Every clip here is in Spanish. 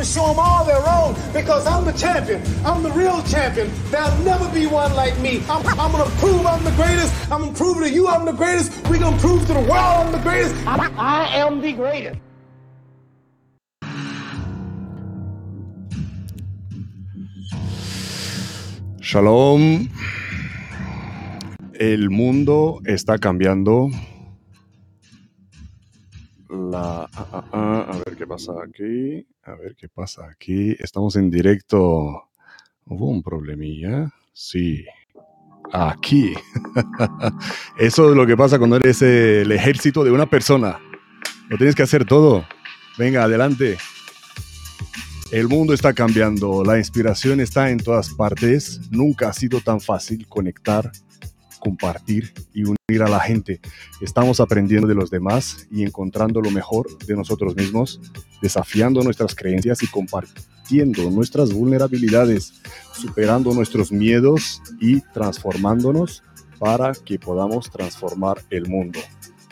and show them all their own because I'm the champion. I'm the real champion. There'll never be one like me. I'm, I'm going to prove I'm the greatest. I'm going to prove to you I'm the greatest. We're going to prove to the world I'm the greatest. I, I am the greatest. Shalom. El mundo está cambiando. La, ah, ah, ah, a ver qué pasa aquí. A ver qué pasa aquí. Estamos en directo. ¿Hubo un problemilla? Sí. Aquí. Eso es lo que pasa cuando eres el ejército de una persona. Lo tienes que hacer todo. Venga, adelante. El mundo está cambiando, la inspiración está en todas partes. Nunca ha sido tan fácil conectar, compartir y unir a la gente. Estamos aprendiendo de los demás y encontrando lo mejor de nosotros mismos, desafiando nuestras creencias y compartiendo nuestras vulnerabilidades, superando nuestros miedos y transformándonos para que podamos transformar el mundo.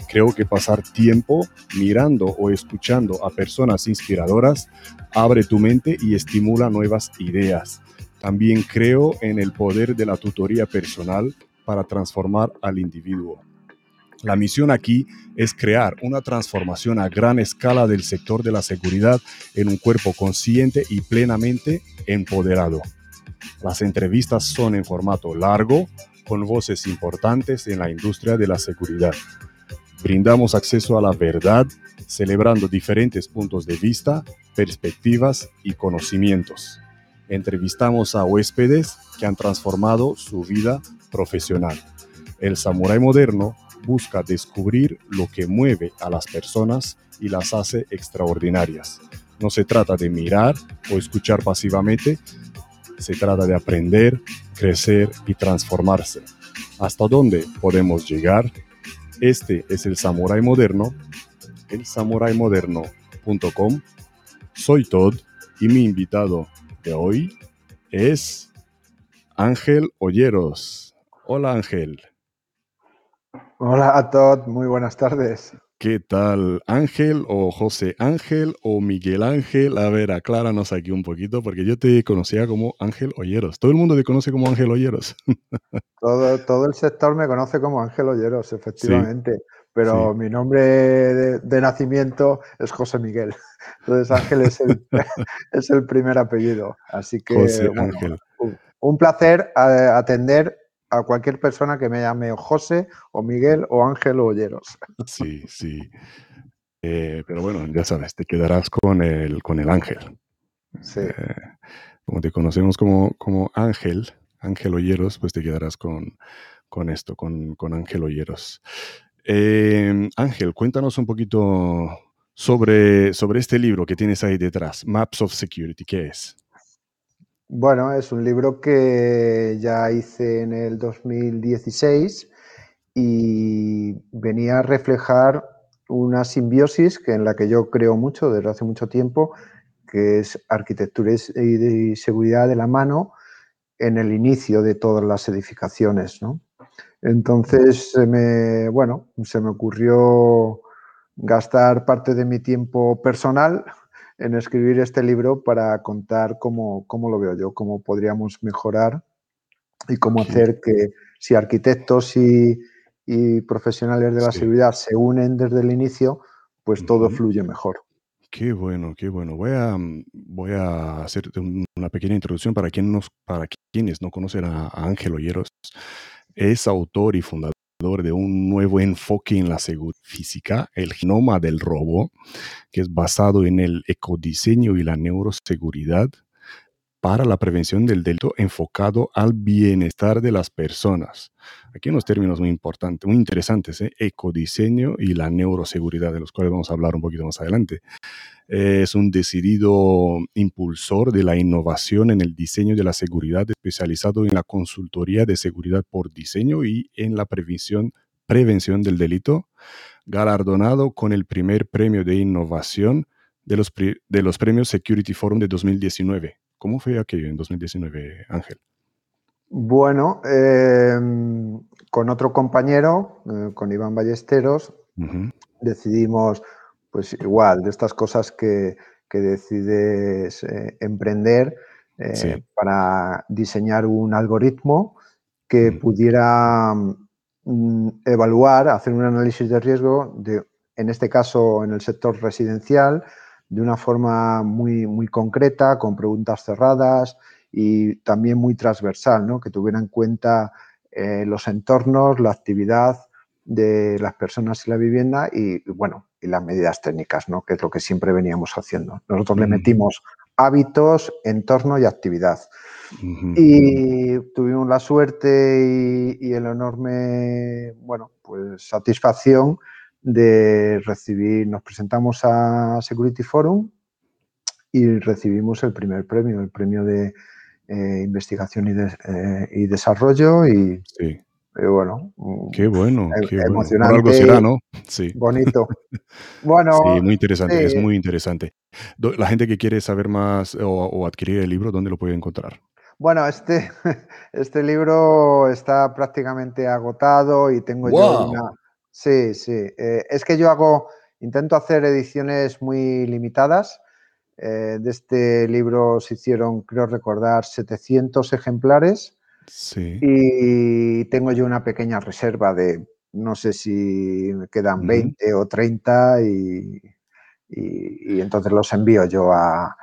Creo que pasar tiempo mirando o escuchando a personas inspiradoras abre tu mente y estimula nuevas ideas. También creo en el poder de la tutoría personal para transformar al individuo. La misión aquí es crear una transformación a gran escala del sector de la seguridad en un cuerpo consciente y plenamente empoderado. Las entrevistas son en formato largo, con voces importantes en la industria de la seguridad. Brindamos acceso a la verdad, celebrando diferentes puntos de vista, perspectivas y conocimientos. Entrevistamos a huéspedes que han transformado su vida profesional. El samurái moderno busca descubrir lo que mueve a las personas y las hace extraordinarias. No se trata de mirar o escuchar pasivamente, se trata de aprender, crecer y transformarse. ¿Hasta dónde podemos llegar? Este es el Samurai Moderno, el samuraimoderno.com. Soy Todd y mi invitado de hoy es Ángel Olleros. Hola Ángel. Hola a Todd, muy buenas tardes. ¿Qué tal? Ángel o José Ángel o Miguel Ángel. A ver, acláranos aquí un poquito, porque yo te conocía como Ángel Olleros. Todo el mundo te conoce como Ángel Olleros. Todo, todo el sector me conoce como Ángel Olleros, efectivamente. Pero mi nombre de, nacimiento es José Miguel. Entonces Ángel es el, es el primer apellido. Así que José Ángel. Un, placer eh, atender a cualquier persona que me llame José o Miguel o Ángel o Olleros. Sí, sí. Eh, pero bueno, ya sabes, te quedarás con el, con el Ángel. Sí. Eh, como te conocemos como, como Ángel, Ángel Olleros, pues te quedarás con, con esto, con, con Ángel Olleros. Eh, Ángel, cuéntanos un poquito sobre, sobre este libro que tienes ahí detrás, Maps of Security, ¿qué es? Bueno, es un libro que ya hice en el 2016 y venía a reflejar una simbiosis que en la que yo creo mucho desde hace mucho tiempo, que es arquitectura y seguridad de la mano en el inicio de todas las edificaciones. Entonces, me, bueno, se me ocurrió gastar parte de mi tiempo personal en escribir este libro para contar cómo, lo veo yo, cómo podríamos mejorar y cómo hacer que si arquitectos y, profesionales de la seguridad se unen desde el inicio, pues todo fluye mejor. Qué bueno, qué bueno. Voy a, voy a hacer una pequeña introducción para, quien nos, para quienes no conocen a, Ángel Olleros. Es autor y fundador de un nuevo enfoque en la seguridad física, el genoma del robo, que es basado en el ecodiseño y la neuroseguridad para la prevención del delito enfocado al bienestar de las personas. Aquí unos términos muy importantes, muy interesantes, ¿eh? ecodiseño y la neuroseguridad, de los cuales vamos a hablar un poquito más adelante. Es un decidido impulsor de la innovación en el diseño de la seguridad, especializado en la consultoría de seguridad por diseño y en la prevención, prevención del delito, galardonado con el primer premio de innovación de los, de los premios Security Forum de 2019 ¿Cómo fue aquello en 2019, Ángel? Bueno, em, con otro compañero, eh, con Iván Ballesteros, decidimos, pues igual, de estas cosas que, que decides eh, emprender eh, Sí. para diseñar un algoritmo que pudiera mm, evaluar, hacer un análisis de riesgo, de, en este caso en el sector residencial, de una forma muy, muy concreta, con preguntas cerradas y también muy transversal, ¿no? que tuviera en cuenta eh, los entornos, la actividad de las personas y la vivienda y, bueno, y las medidas técnicas, ¿no? que es lo que siempre veníamos haciendo. Nosotros le Ujú. metimos hábitos, entorno y actividad. Y tuvimos la suerte y, y el enorme, bueno, pues satisfacción de recibir, nos presentamos a Security Forum y recibimos el primer premio, el premio de eh, investigación y, de- eh, y desarrollo y, Sí. y bueno, mm, Qué bueno, em- qué bueno. Emocionante, algo será, ¿no? Sí. bonito. Bueno, Sí, muy interesante, es muy interesante. La gente que quiere saber más o, o adquirir el libro, ¿dónde lo puede encontrar? Bueno, este, este libro está prácticamente agotado y tengo yo una... Sí, sí. eh, es que yo hago, intento hacer ediciones muy limitadas. eh, de este libro se hicieron, creo recordar, 700 ejemplares Sí. y tengo yo una pequeña reserva de, no sé si me quedan Ujú. 20 o 30 y, y- y entonces los envío yo a,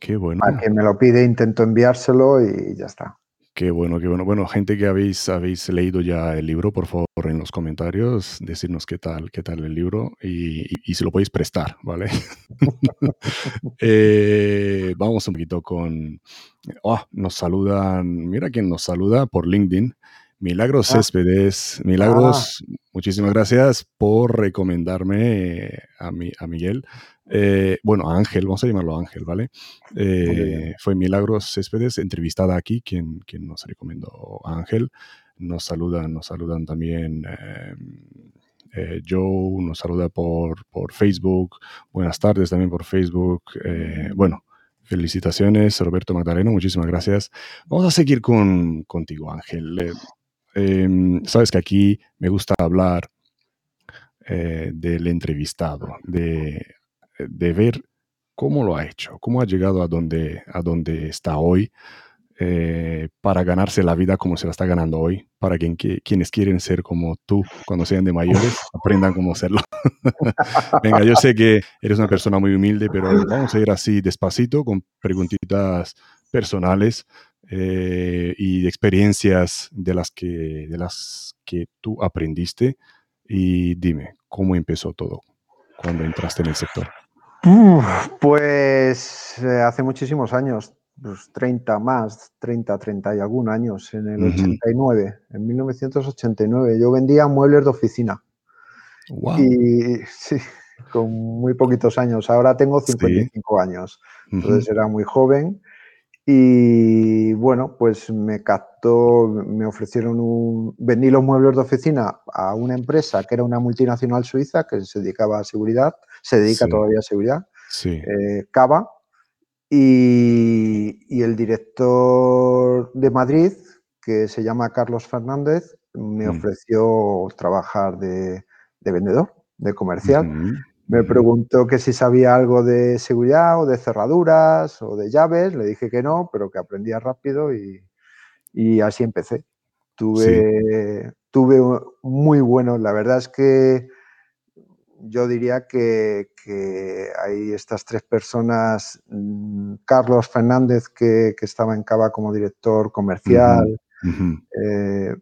Qué bueno, a quien me lo pide, intento enviárselo y ya está. Qué bueno, qué bueno. Bueno, gente que habéis, habéis leído ya el libro, por favor, en los comentarios, decirnos qué tal, qué tal el libro y, y- y si lo podéis prestar, ¿vale? Eh, vamos un poquito con... Oh, nos saludan, mira quién nos saluda por LinkedIn. Milagros Ah. Céspedes. Milagros, muchísimas gracias por recomendarme eh, a, mi, a Miguel. Eh, bueno, Ángel, vamos a llamarlo Ángel, ¿vale? Eh, fue Milagros Céspedes, entrevistada aquí, quien, quien nos recomendó Ángel. Nos saludan, nos saludan también eh, eh, Joe, nos saluda por, por Facebook. Buenas tardes también por Facebook. Bueno, felicitaciones, Roberto Magdaleno, muchísimas gracias. Vamos a seguir con, contigo, Ángel. Em, sabes que aquí me gusta hablar del entrevistado, de, de ver cómo lo ha hecho, cómo ha llegado a donde, a donde está hoy, eh, para ganarse la vida como se la está ganando hoy, para quien, que- quienes quieren ser como tú cuando sean de mayores, aprendan cómo serlo. Venga, yo sé que eres una persona muy humilde, pero vamos a ir así despacito con preguntitas personales eh, y de experiencias de las que, de las que tú aprendiste. Y dime, ¿cómo empezó todo cuando entraste en el sector? Uf, pues eh, hace muchísimos años, pues 30 más, 30, 30 y algún años, en el Ujú. 89, en 1989. Yo vendía muebles de oficina ¡Wow! y sí, con muy poquitos años. Ahora tengo Sí. 55 años, entonces era muy joven y bueno, pues me captó, me ofrecieron un, vendí los muebles de oficina a una empresa que era una multinacional suiza que se dedicaba a seguridad, se dedica Sí. todavía a seguridad Sí. eh, Cava y, y el director de Madrid, que se llama Carlos Fernández, me Mm. ofreció trabajar de, de vendedor, de comercial. Me preguntó que si sabía algo de seguridad o de cerraduras o de llaves. Le dije que no, pero que aprendía rápido y, y así empecé. Tuve, tuve muy buenos, la verdad es que yo diría que, que hay estas tres personas, mm, Carlos Fernández, que, que estaba en Cava como director comercial, eh,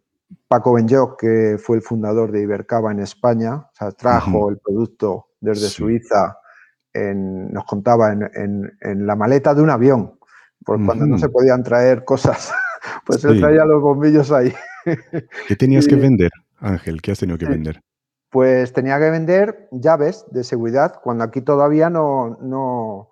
Paco Benyoc, que fue el fundador de Ibercava en España, o sea, trajo el producto desde Sí. Suiza, en- nos contaba en, en- en la maleta de un avión, porque cuando no se podían traer cosas, pues él Sí. traía los bombillos ahí. ¿Qué tenías que vender, Ángel? ¿Qué has tenido que vender? Pues tenía que vender llaves de seguridad. Cuando aquí todavía no, no,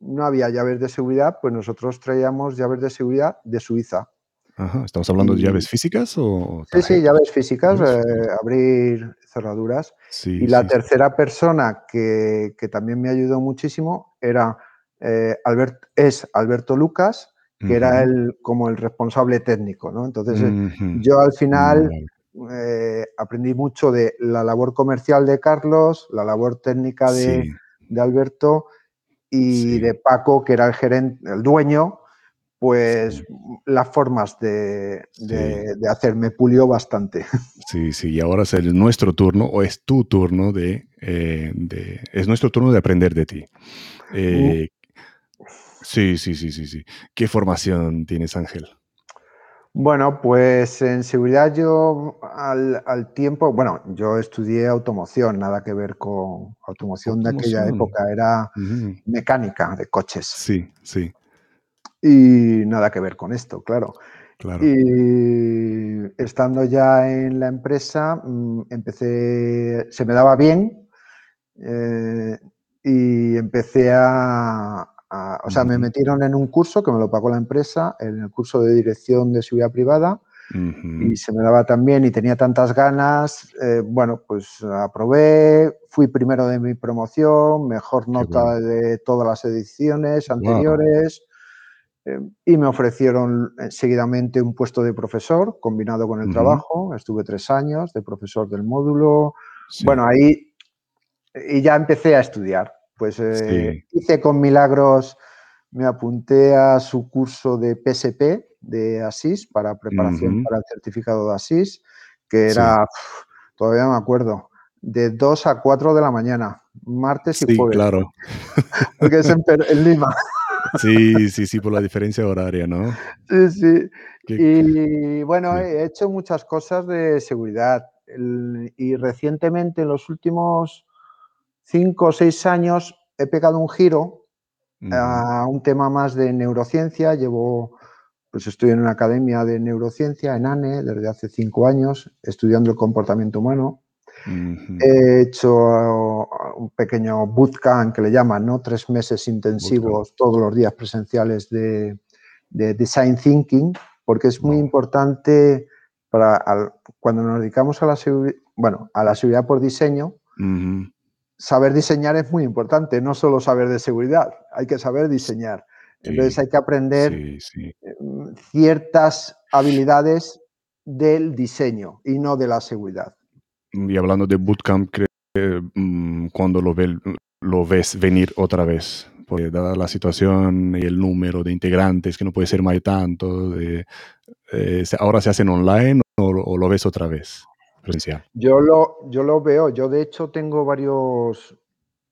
no había llaves de seguridad, pues nosotros traíamos llaves de seguridad de Suiza. Ajá. ¿Estamos hablando de llaves físicas o Sí, sí, llaves físicas, eh, abrir cerraduras. Sí, Y la sí, tercera persona que, que también me ayudó muchísimo era eh, Albert, es Alberto Lucas, que era el, como el responsable técnico. ¿no? Entonces, eh, yo al final. Eh, aprendí mucho de la labor comercial de Carlos, la labor técnica de, Sí. de Alberto y de Paco, que era el gerente, el dueño, pues las formas de, de, hacer me pulió bastante. Sí, sí, y ahora es nuestro turno, o es tu turno de, eh, es nuestro turno de aprender de ti. Eh, sí, sí, sí, sí, sí. ¿Qué formación tienes, Ángel? Bueno, pues en seguridad yo al, tiempo, bueno, yo estudié automoción, nada que ver con automoción, de aquella época, era mecánica de coches. Sí, sí. Y nada que ver con esto, claro. claro. Y estando ya en la empresa, mm, empecé, se me daba bien eh, y empecé a, o sea, me metieron en un curso que me lo pagó la empresa, en el curso de dirección de seguridad privada, y se me daba tan bien y tenía tantas ganas, eh, bueno, pues aprobé, fui primero de mi promoción, mejor nota de todas las ediciones anteriores, eh, y me ofrecieron eh, seguidamente un puesto de profesor combinado con el trabajo, estuve tres años de profesor del módulo, bueno, ahí, y ya empecé a estudiar. Pues eh, hice con milagros, me apunté a su curso de PSP de ASIS para preparación para el certificado de ASIS, que era, todavía me acuerdo, de 2 a 4 de la mañana, martes y jueves. claro. Porque es en, Lima. Sí, sí, sí, por la diferencia horaria, ¿no? Sí, sí. Y bueno, he hecho muchas cosas de seguridad. y recientemente, en los últimos cinco o seis años he pegado un giro a un tema más de neurociencia. Llevo, pues estoy en una academia de neurociencia en ANE desde hace cinco años, estudiando el comportamiento humano. He hecho un pequeño bootcamp que le llaman, ¿no? Tres meses intensivos todos los días presenciales de, design thinking, porque es muy importante para cuando nos dedicamos a la bueno, a la seguridad por diseño saber diseñar es muy importante, no solo saber de seguridad, hay que saber diseñar. Entonces hay que aprender em, ciertas habilidades del diseño y no de la seguridad. Y hablando de bootcamp, mm, cuando lo, lo ves venir otra vez, porque dada la situación y el número de integrantes, que no puede ser más tanto, de, eh, ¿ahora se hacen online o lo ves otra vez? Yo lo, yo lo veo, yo de hecho tengo varios,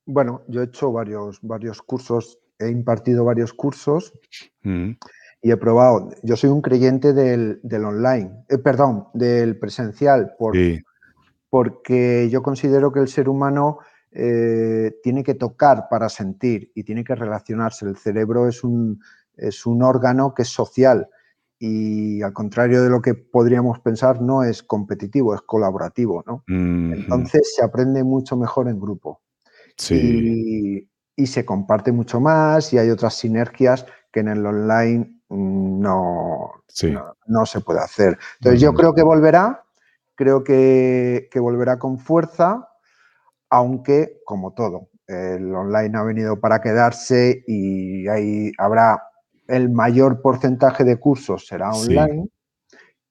bueno, yo he hecho varios, varios cursos, he impartido varios cursos mm. y he probado, yo soy un creyente del, online, eh, perdón, del presencial, porque yo considero que el ser humano eh, tiene que tocar para sentir y tiene que relacionarse. El cerebro es un, es un órgano que es social y al contrario de lo que podríamos pensar, no es competitivo, es colaborativo, ¿no? Entonces se aprende mucho mejor en grupo. Sí. Y, se comparte mucho más y hay otras sinergias que en el online no, no, se puede hacer. Entonces yo creo que volverá, creo que, que volverá con fuerza, aunque, como todo, el online ha venido para quedarse y ahí habrá el mayor porcentaje de cursos será online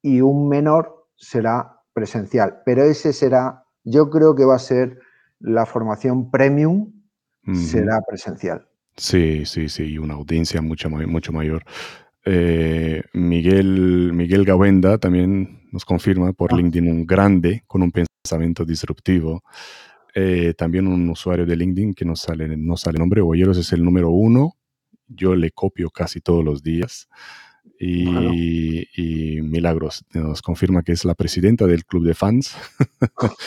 y un menor será presencial. Pero ese será, yo creo que va a ser la formación premium, será presencial. Sí, sí, sí, una audiencia mucho, mucho mayor. Eh, Miguel, Miguel Gawenda también nos confirma por ah. LinkedIn un grande con un pensamiento disruptivo. Eh, también un usuario de LinkedIn que no sale, no sale nombre, Boyeros es el número uno yo le copio casi todos los días. Y, Milagros nos confirma que es la presidenta del club de fans.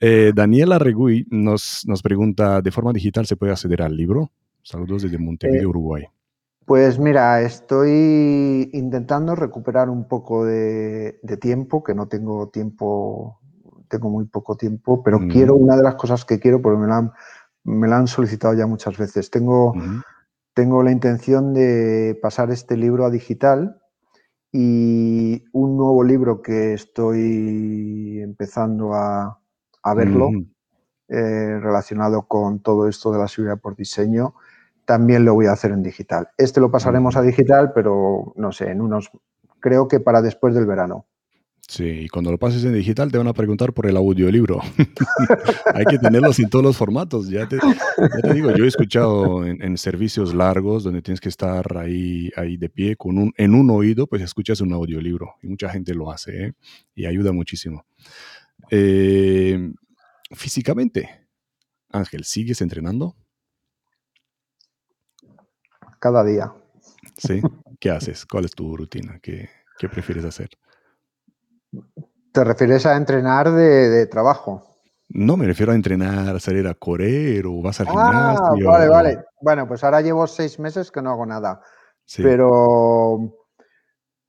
Eh, Daniela Regui nos, nos pregunta, ¿de forma digital se puede acceder al libro? Saludos desde Montevideo, eh, Uruguay. Pues mira, estoy intentando recuperar un poco de, tiempo, que no tengo tiempo, tengo muy poco tiempo, pero quiero, una de las cosas que quiero, porque me la han, me la han solicitado ya muchas veces, tengo tengo la intención de pasar este libro a digital y un nuevo libro que estoy empezando a, verlo, eh, relacionado con todo esto de la seguridad por diseño, también lo voy a hacer en digital. Este lo pasaremos a digital, pero no sé, en unos, creo que para después del verano. Sí, y cuando lo pases en digital te van a preguntar por el audiolibro. Hay que tenerlos en todos los formatos. Ya te, digo, yo he escuchado en, servicios largos donde tienes que estar ahí, ahí de pie con un, en un oído, pues escuchas un audiolibro. Y mucha gente lo hace ¿eh? y ayuda muchísimo. Eh, físicamente, Ángel, ¿sigues entrenando? Cada día. ¿Sí? ¿Qué haces? ¿Cuál es tu rutina? ¿Qué, qué prefieres hacer? ¿Te refieres a entrenar de, trabajo? No, me refiero a entrenar, a salir a correr o vas al ah, gimnasio. Vale, vale. Bueno, pues ahora llevo seis meses que no hago nada. Pero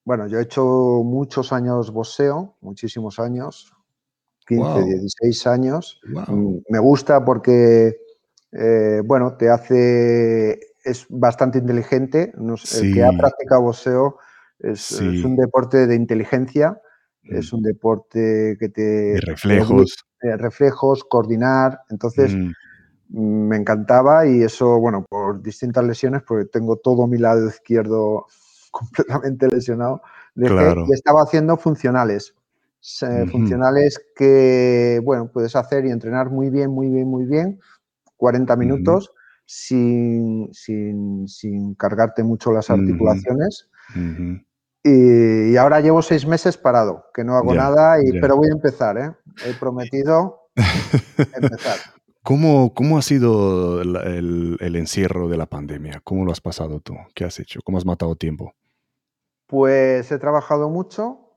bueno, yo he hecho muchos años boxeo, muchísimos años, 15, 16 años. Mm, me gusta porque, eh, bueno, te hace, es bastante inteligente. El que ha practicado boxeo es, un deporte de inteligencia es mm. un deporte que te... De reflejos. reflejos, coordinar. Entonces, mm. Me encantaba y eso, bueno, por distintas lesiones, porque tengo todo mi lado izquierdo completamente lesionado, y estaba haciendo funcionales. Funcionales que, bueno, puedes hacer y entrenar muy bien, muy bien, muy bien, 40 minutos, sin, sin, sin, cargarte mucho las articulaciones. Y, ahora llevo seis meses parado, que no hago nada, y, pero voy a empezar, ¿eh? He prometido empezar. ¿Cómo, ¿Cómo, ha sido el, el, encierro de la pandemia? ¿Cómo lo has pasado tú? ¿Qué has hecho? ¿Cómo has matado tiempo? Pues he trabajado mucho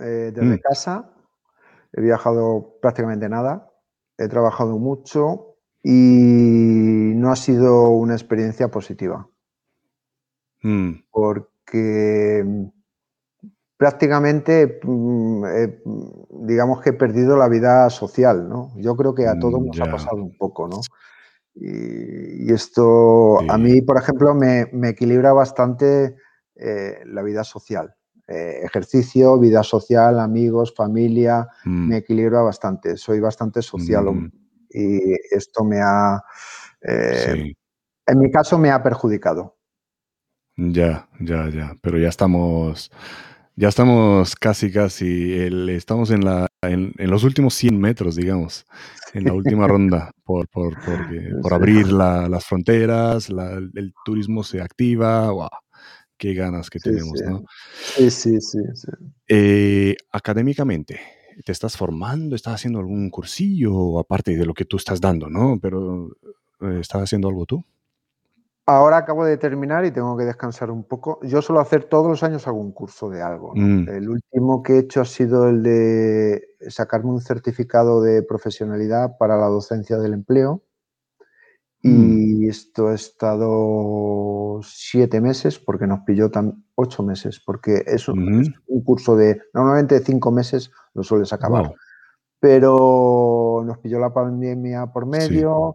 eh, desde mm. casa, he viajado prácticamente nada, he trabajado mucho y no ha sido una experiencia positiva. Mm. Porque prácticamente, mm, eh, digamos que he perdido la vida social, ¿no? Yo creo que a todos mm, nos ha pasado un poco, ¿no? Y, esto a mí, por ejemplo, me, equilibra bastante eh, la vida social. Eh, ejercicio, vida social, amigos, familia, mm. me equilibra bastante. Soy bastante social y esto me ha, en mi caso, me ha perjudicado. Ya, ya, ya. Pero ya estamos ya estamos casi, casi, estamos en, la, en, los últimos 100 metros, digamos, en la última ronda, por, por, por, abrir las fronteras, el turismo se activa, wow, qué ganas que tenemos, ¿no? Sí, sí, sí. Eh, académicamente, ¿te estás formando? ¿Estás haciendo algún cursillo, aparte de lo que tú estás dando, ¿no? Pero, eh, ¿estás haciendo algo tú? Ahora acabo de terminar y tengo que descansar un poco. Yo suelo hacer todos los años algún curso de algo. Mm. El último que he hecho ha sido el de sacarme un certificado de profesionalidad para la docencia del empleo. Y mm. esto ha estado siete meses, porque nos pilló tan ocho meses, porque es un, curso de normalmente cinco meses lo sueles acabar. Pero nos pilló la pandemia por medio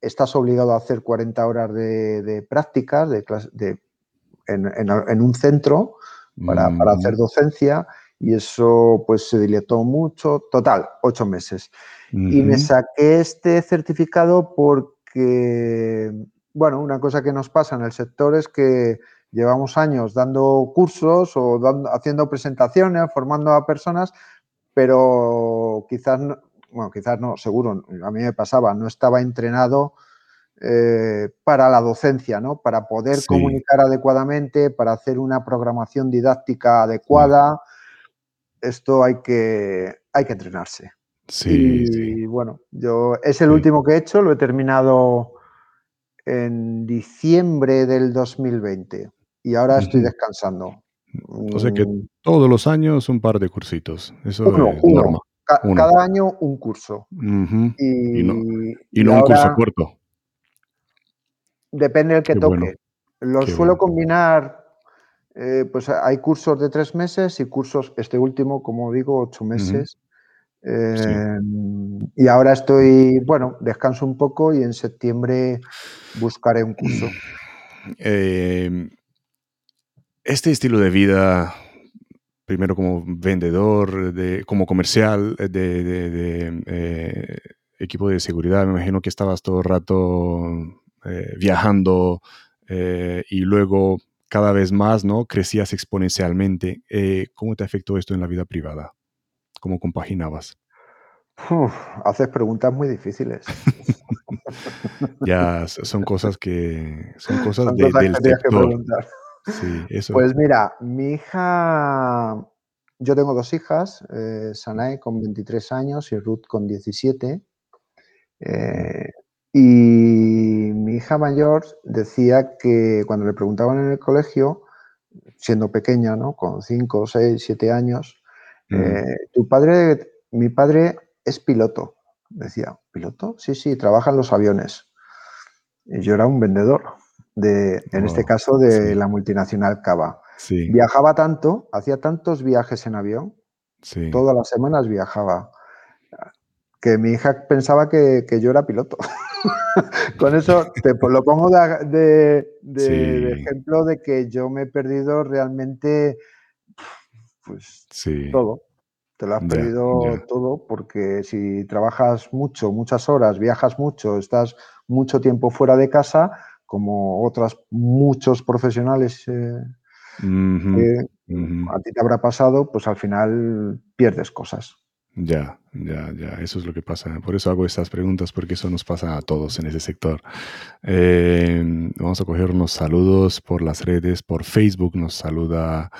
estás obligado a hacer 40 horas de, prácticas de, en, un centro para, hacer docencia y eso pues se dilató mucho. Total, ocho meses. Y me saqué este certificado porque, bueno, una cosa que nos pasa en el sector es que llevamos años dando cursos o haciendo presentaciones, formando a personas, pero quizás bueno, quizás no, seguro, a mí me pasaba, no estaba entrenado eh, para la docencia, ¿no? Para poder comunicar adecuadamente, para hacer una programación didáctica adecuada. Esto hay que, hay que entrenarse. Sí. Y bueno, yo es el último que he hecho, lo he terminado en diciembre del 2020 y ahora estoy descansando. O sea que mm. todos los años un par de cursitos. Eso es normal cada año un curso. y, no, un curso corto. Depende del que toque. Lo suelo combinar, eh, pues hay cursos de tres meses y cursos, este último, como digo, ocho meses. Em, y ahora estoy, bueno, descanso un poco y en septiembre buscaré un curso. Em, este estilo de vida primero como vendedor, de, como comercial eh, de, eh, equipo de seguridad. Me imagino que estabas todo el rato eh, viajando y luego cada vez más, ¿no? Crecías exponencialmente. ¿Cómo te afectó esto en la vida privada? ¿Cómo compaginabas? Uf, haces preguntas muy difíciles. ya son cosas que son cosas, Son de- cosas del sector. Sí, eso. Pues mira, mi hija, yo tengo dos hijas, eh, Sanae con 23 años y Ruth con 17. eh, y mi hija mayor decía que cuando le preguntaban en el colegio, siendo pequeña, ¿no? Con 5, 6, 7 años, Mm, eh, tu padre, mi padre es piloto. Decía, ¿piloto? Sí, sí, trabaja en los aviones. Y yo era un vendedor, de, en este caso de sí. la multinacional Cava. sí, Viajaba tanto, hacía tantos viajes en avión, sí. todas las semanas viajaba, que mi hija pensaba que, que yo era piloto. Con eso te lo pongo de, ejemplo de que yo me he perdido realmente pues todo. Te lo has perdido todo porque si trabajas mucho, muchas horas, viajas mucho, estás mucho tiempo fuera de casa, como otras muchos profesionales eh, que a ti te habrá pasado, pues al final pierdes cosas. Ya, ya, ya, eso es lo que pasa. Por eso hago estas preguntas, porque eso nos pasa a todos en ese sector. Eh, vamos a coger unos saludos por las redes, por Facebook nos saluda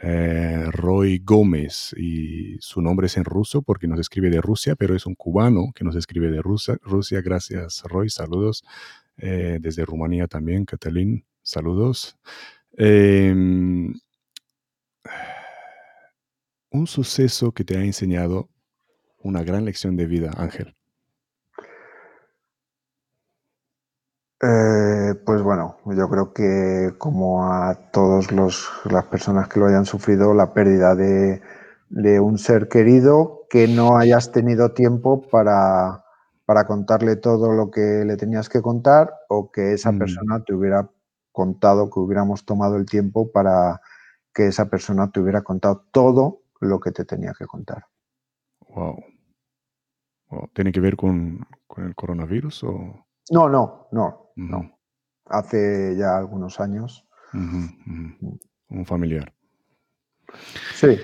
eh, Roy Gómez y su nombre es en ruso porque nos escribe de Rusia, pero es un cubano que nos escribe de Rusia. Rusia gracias Roy, saludos. Eh, desde Rumanía también, Catalín, saludos. Eh, un suceso que te ha enseñado una gran lección de vida, Ángel. Eh, pues bueno, yo creo que como a todas las personas que lo hayan sufrido, la pérdida de, de un ser querido que no hayas tenido tiempo para, para contarle todo lo que le tenías que contar o que esa Mm. persona te hubiera contado, que hubiéramos tomado el tiempo para que esa persona te hubiera contado todo lo que te tenía que contar. Wow. Wow. ¿Tiene que ver con, con el coronavirus o...? No, no, no, no. Hace ya algunos años. ujú. Un familiar. Sí.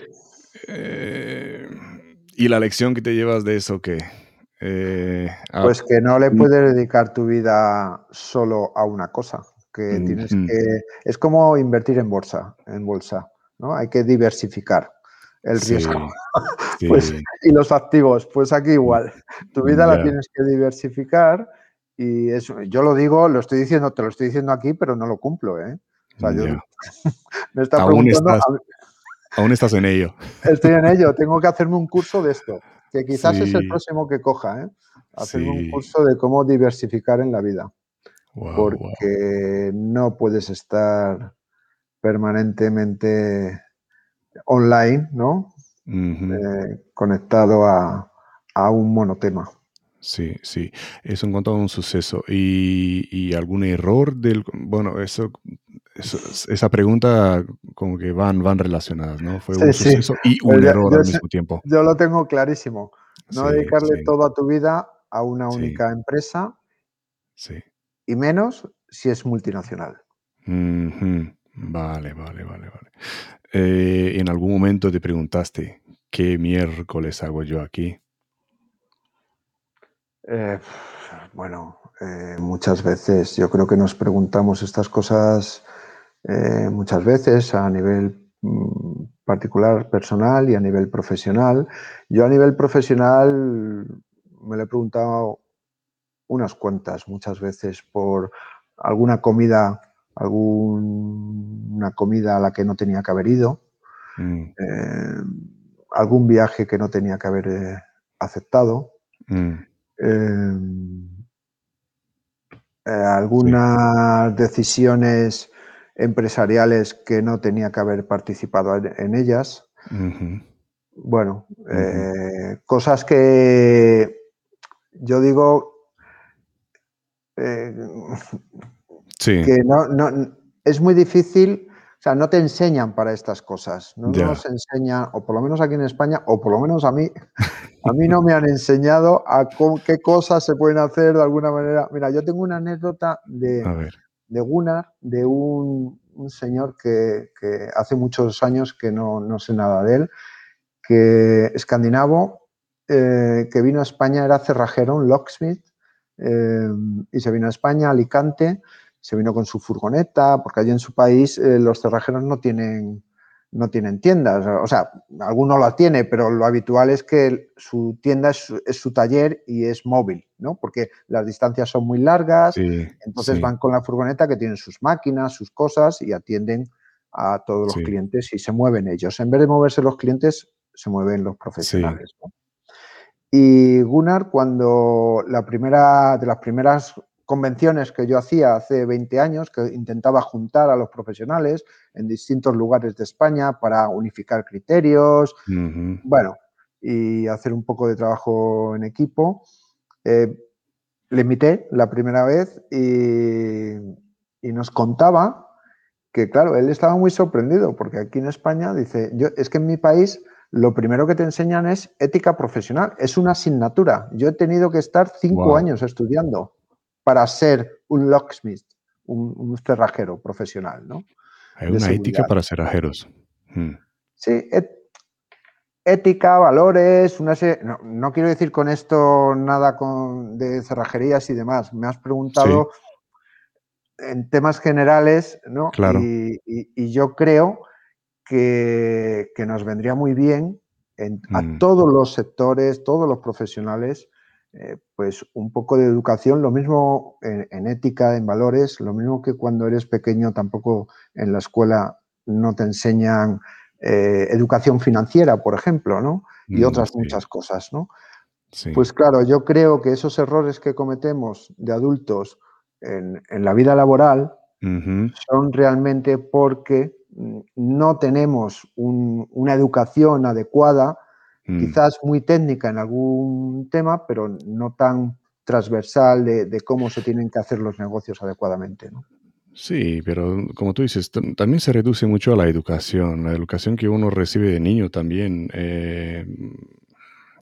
Eh, ¿Y la lección que te llevas de eso qué? Eh, Pues que no le Mm. puedes dedicar tu vida solo a una cosa, que tienes Ujú. que es como invertir en bolsa, en bolsa, ¿no? Hay que diversificar el riesgo. sí, Pues, y los activos, pues aquí igual. Tu vida la tienes que diversificar y eso, yo lo digo, lo estoy diciendo, te lo estoy diciendo aquí, pero no lo cumplo, ¿eh? O sea, yo ya. me está Aún preguntando, estás- a mí- Aún estás en ello. estoy en ello, tengo que hacerme un curso de esto, que quizás es el próximo que coja, ¿eh? Hacerme un curso de cómo diversificar en la vida. Wow, wow. porque no puedes estar permanentemente online, ¿no? Eh, conectado a, a un monotema. Sí, sí. Eso en cuanto a un suceso. ¿Y, y algún error del... Bueno, eso, esa pregunta como que van, van relacionadas, ¿no? Fue un sí. suceso y un error yo al mismo tiempo. Yo lo tengo clarísimo. No Sí, dedicarle toda tu vida a una única empresa sí. y menos si es multinacional. Vale, vale, vale, vale. Eh, ¿En algún momento te preguntaste qué miércoles hago yo aquí? Eh, bueno, eh, muchas veces yo creo que nos preguntamos estas cosas eh, muchas veces a nivel mm, particular, personal y a nivel profesional. Yo a nivel profesional me lo he preguntado unas cuantas, muchas veces por alguna comida, alguna comida a la que no tenía que haber ido, Mm, eh, algún viaje que no tenía que haber eh, aceptado. mm, eh, algunas decisiones empresariales que no tenía que haber participado en, en ellas. Bueno, eh, cosas que yo digo eh, Sí, que no, no- es muy difícil, o sea, no te enseñan para estas cosas, no nos enseñan, o por lo menos aquí en España, o por lo menos a mí, a mí no me han enseñado a qué cosas se pueden hacer de alguna manera. Mira, yo tengo una anécdota de, a ver. De Gunnar, de un, un señor que, que hace muchos años que no, no, sé nada de él, que escandinavo, eh, que vino a España, era cerrajero, un locksmith, eh, y se vino a España, Alicante, se vino con su furgoneta, porque allí en su país eh, los cerrajeros no tienen, no tienen tiendas. O sea, alguno la tiene, pero lo habitual es que su tienda es, es su taller y es móvil, ¿no? Porque las distancias son muy largas, Sí, entonces sí, van con la furgoneta que tienen sus máquinas, sus cosas y atienden a todos los sí, clientes y se mueven ellos. En vez de moverse los clientes, se mueven los profesionales. ¿no? Y Gunnar, cuando la primera, de las primeras convenciones que yo hacía hace 20 años, que intentaba juntar a los profesionales en distintos lugares de España para unificar criterios, bueno, y hacer un poco de trabajo en equipo. Eh, le invité la primera vez y, y, nos contaba que, claro, él estaba muy sorprendido porque aquí en España dice, yo, es que en mi país lo primero que te enseñan es ética profesional, es una asignatura. Yo he tenido que estar cinco Wow. años estudiando para ser un locksmith, un, un cerrajero profesional, ¿no? Hay una ética para cerrajeros. Mm. Sí, et- ética, valores, una serie- no, no quiero decir con esto nada con, de cerrajerías y demás. Me has preguntado en temas generales, ¿no? Claro. Y, y- y yo creo que, que nos vendría muy bien en- a Mm. todos los sectores, todos los profesionales, eh, pues un poco de educación, lo mismo en, en ética, en valores, lo mismo que cuando eres pequeño tampoco en la escuela no te enseñan eh, educación financiera, por ejemplo, ¿no? Y Mm, otras sí, muchas cosas, ¿no? sí. Pues claro, yo creo que esos errores que cometemos de adultos en, en la vida laboral son realmente porque mm, no tenemos un- una educación adecuada, Mm. quizás muy técnica en algún tema, pero no tan transversal de, de cómo se tienen que hacer los negocios adecuadamente. ¿no? Sí, pero como tú dices, tam- también se reduce mucho a la educación, la educación que uno recibe de niño también, eh,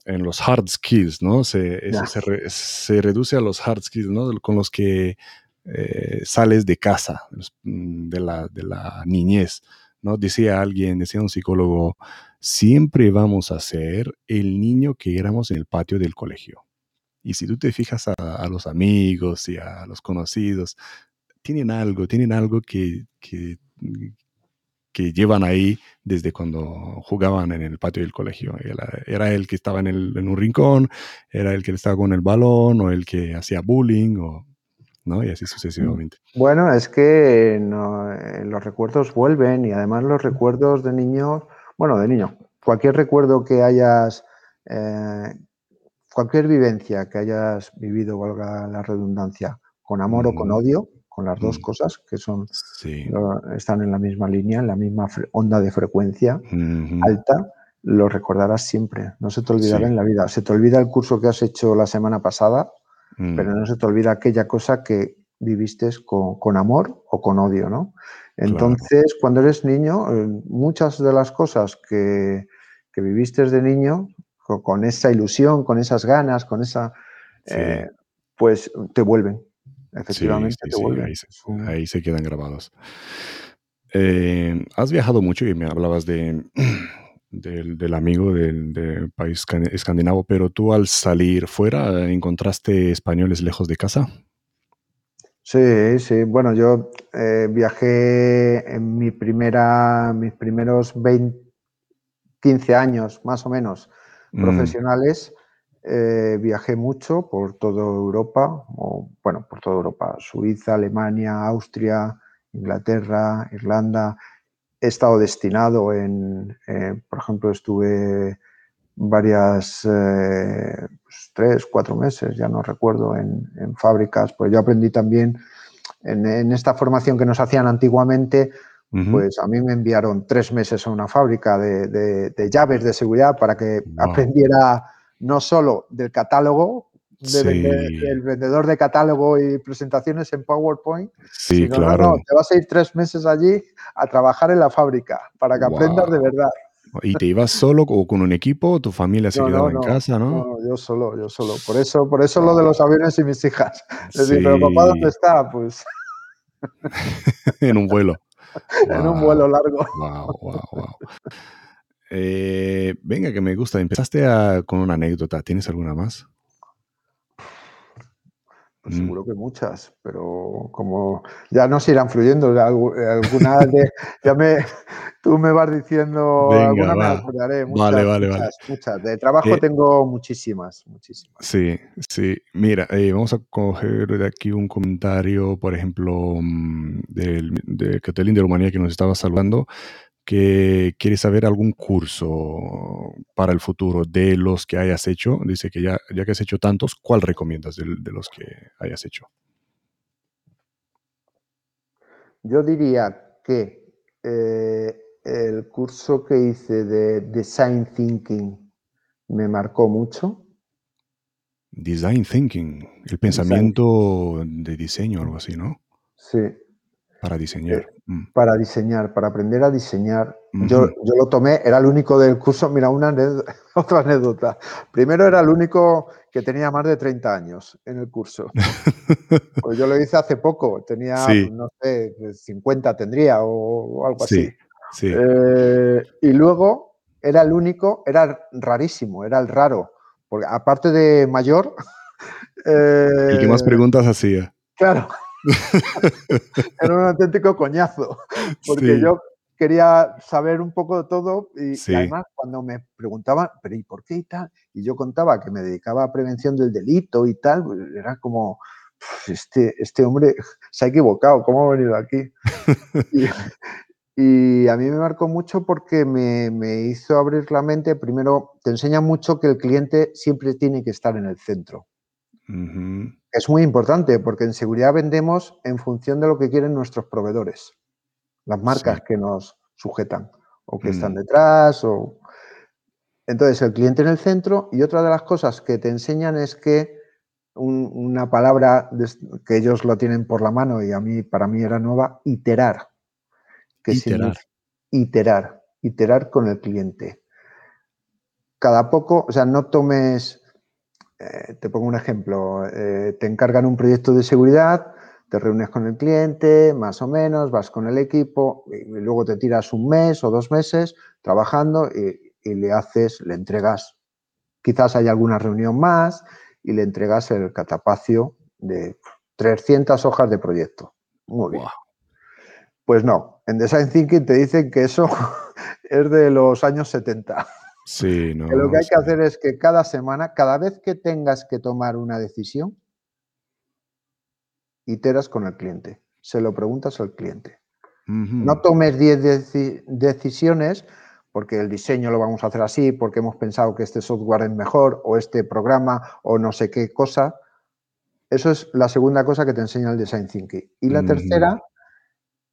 en los hard skills, ¿no? Se, eso se, re- se reduce a los hard skills, ¿no? Con los que eh, sales de casa, mm, de la, de la niñez, ¿no? Decía alguien, decía un psicólogo, siempre vamos a ser el niño que éramos en el patio del colegio. Y si tú te fijas a, los amigos y a los conocidos, tienen algo, tienen algo que, que, que llevan ahí desde cuando jugaban en el patio del colegio. Era, era el que estaba en, el, en, un rincón, era el que estaba con el balón o el que hacía bullying, o, ¿no? y así sucesivamente. Bueno, es que no, eh, los recuerdos vuelven y además los recuerdos de niños, bueno, de niño, cualquier recuerdo que hayas, eh, cualquier vivencia que hayas vivido, valga la redundancia, con amor Mm. o con odio, con las dos Mm. cosas que son Sí. están en la misma línea, en la misma onda de frecuencia alta, lo recordarás siempre. No se te olvidará Sí. en la vida. Se te olvida el curso que has hecho la semana pasada, Mm. pero no se te olvida aquella cosa que viviste con, con amor o con odio, ¿no? Entonces, cuando eres niño, eh, muchas de las cosas que, que viviste de niño, co- con esa ilusión, con esas ganas, con esa, Sí. eh, pues te vuelven. Efectivamente, sí, te vuelven. se, ahí se quedan grabados. Eh, has viajado mucho y me hablabas de, del, del amigo del, del país escan- escandinavo, pero tú al salir fuera encontraste españoles lejos de casa. Sí, sí. Bueno, yo eh, viajé en mi primera, mis primeros 20, 15 años, más o menos, Mm, profesionales. eh, viajé mucho por toda Europa, o bueno, por toda Europa, Suiza, Alemania, Austria, Inglaterra, Irlanda. He estado destinado en, eh, por ejemplo, estuve varias, eh, pues, tres, cuatro meses, ya no recuerdo, en, en fábricas. Pues yo aprendí también en, en esta formación que nos hacían antiguamente, pues a mí me enviaron tres meses a una fábrica de, de- de llaves de seguridad para que Wow. aprendiera no solo del catálogo, de Sí. del vendedor de catálogo y presentaciones en PowerPoint, Sí, no, claro. no, te vas a ir tres meses allí a trabajar en la fábrica para que aprendas de verdad. ¿Y te ibas solo o con un equipo? ¿Tu familia se quedaba en casa, no, no? yo solo, yo solo. Por eso, por eso lo de los aviones y mis hijas. Es decir, pero papá, ¿dónde Sí, está? Pues en un vuelo. en un vuelo largo. Wow, wow, wow. Eh, venga, que me gusta. Empezaste a- con una anécdota. ¿Tienes alguna más? Pues seguro que muchas, pero como ya nos irán fluyendo, algu- algunas de, ya me, tú me vas diciendo, Venga, alguna me va. acordaré, Vale, muchas, vale, vale. muchas, muchas. De trabajo Eh, tengo muchísimas, muchísimas. Sí, sí. Mira, eh, vamos a coger de aquí un comentario, por ejemplo, mm, del, de Catalín de Rumanía que nos estaba saludando, que quiere saber algún curso para el futuro de los que hayas hecho. Dice que ya, ya que has hecho tantos, ¿cuál recomiendas de, de los que hayas hecho? Yo diría que eh, el curso que hice de Design Thinking me marcó mucho. Design Thinking, el pensamiento de diseño, algo así, ¿no? Sí, Para diseñar. Mm. para diseñar, para aprender a diseñar. Yo, yo lo tomé, era el único del curso. Mira, una anécdota- otra anécdota. Primero era el único que tenía más de 30 años en el curso. Pues yo lo hice hace poco, tenía, Sí. no sé, 50 tendría o, o algo así. Sí. Eh, y luego era el único, era rarísimo, era el raro, porque aparte de mayor, El que más eh, preguntas hacía. claro, era un auténtico coñazo, porque Sí. yo quería saber un poco de todo y, además cuando me preguntaban, pero ¿y por qué y tal? Y yo contaba que me dedicaba a prevención del delito y tal, pues era como, "Uf, este, este hombre se ha equivocado, ¿cómo ha venido aquí? Y, y a mí me marcó mucho porque me, me hizo abrir la mente. Primero, te enseña mucho que el cliente siempre tiene que estar en el centro. Es muy importante porque en seguridad vendemos en función de lo que quieren nuestros proveedores, las marcas Sí. que nos sujetan o que están Mm. detrás. O... Entonces, el cliente en el centro y otra de las cosas que te enseñan es que un- una palabra que ellos lo tienen por la mano y a mí, para mí era nueva, iterar. que Iterar. iterar, iterar con el cliente. Cada poco, o sea, no tomes, eh, te pongo un ejemplo, eh, te encargan un proyecto de seguridad, te reúnes con el cliente, más o menos, vas con el equipo y, luego te tiras un mes o dos meses trabajando y, y le haces, le entregas, quizás hay alguna reunión más y le entregas el catapacio de 300 hojas de proyecto. Muy bien. Pues no, en Design Thinking te dicen que eso es de los años 70. Sí, no. Que lo que hay sí. que hacer es que cada semana, cada vez que tengas que tomar una decisión, iteras con el cliente, se lo preguntas al cliente. No tomes 10 deci- decisiones porque el diseño lo vamos a hacer así, porque hemos pensado que este software es mejor o este programa o no sé qué cosa. Eso es la segunda cosa que te enseña el Design Thinking. Y la tercera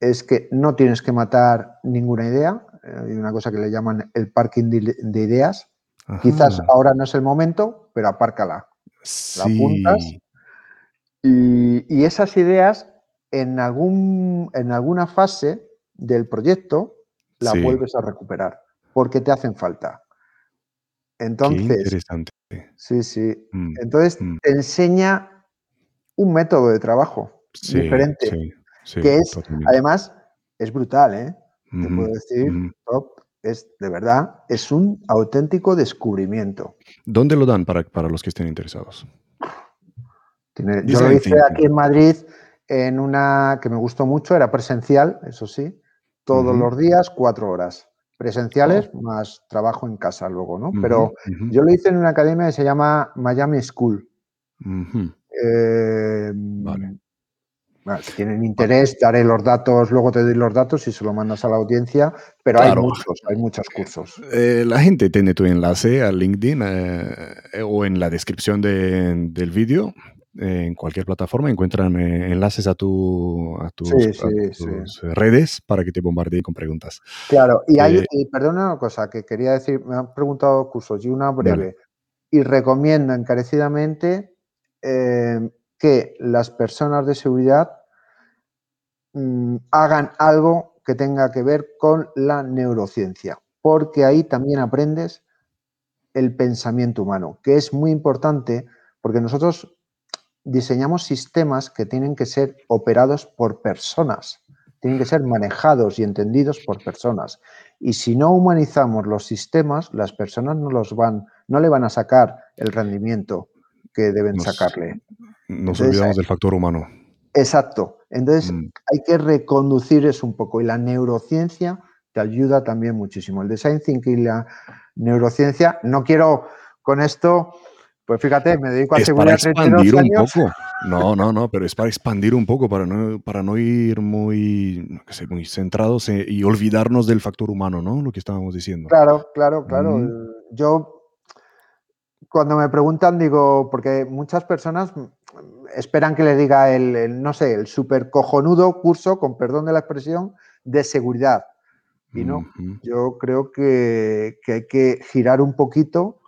es que no tienes que matar ninguna idea. Hay una cosa que le llaman el parking de, de ideas. Quizás ahora no es el momento, pero apárcala. La apuntas y, y esas ideas en, algún, en alguna fase del proyecto las Sí. vuelves a recuperar porque te hacen falta. Qué Entonces, interesante. sí, sí. Mm, Entonces mm. te enseña un método de trabajo Sí, diferente, sí, que es, totalmente. además, es brutal, ¿eh? Te puedo decir, top, es de verdad, es un auténtico descubrimiento. ¿Dónde lo dan para, para los que estén interesados? Tiene- yo lo hice aquí en Madrid en una que me gustó mucho, era presencial, eso sí, todos los días, cuatro horas. Presenciales Oh. más trabajo en casa luego, ¿no? Pero yo lo hice en una academia que se llama Miami School. Eh, Vale. Bueno, si tienen interés, daré los datos, luego te doy los datos y se lo mandas a la audiencia, pero Claro. hay muchos, hay muchos cursos. Eh, la gente tiene tu enlace a LinkedIn eh, o en la descripción de- del vídeo. eh, en cualquier plataforma encuentran enlaces a, tu, a tus, Sí, a sí, sí. tus redes para que te bombardeen con preguntas. Claro, y hay, y perdona una cosa que quería decir, me han preguntado cursos y una breve. Y recomiendo encarecidamente que las personas de seguridad mm, hagan algo que tenga que ver con la neurociencia, porque ahí también aprendes el pensamiento humano, que es muy importante porque nosotros diseñamos sistemas que tienen que ser operados por personas, tienen que ser manejados y entendidos por personas. Y si no humanizamos los sistemas, las personas no los van, no le van a sacar el rendimiento que deben sacarle. Nos olvidamos del factor humano. Exacto. Entonces mm. hay que reconducir eso un poco. Y la neurociencia te ayuda también muchísimo. El design thinking y la neurociencia, no quiero con esto pues fíjate, me dedico a es para expandir un poco. No, no, no, pero es para expandir un poco, para no, para no ir muy, muy centrados y olvidarnos del factor humano, ¿no? Lo que estábamos diciendo. Claro, claro, claro. Yo, cuando me preguntan, digo, porque muchas personas esperan que le diga el, no sé, el súper cojonudo curso, con perdón de la expresión, de seguridad. Y no, yo creo que, que hay que girar un poquito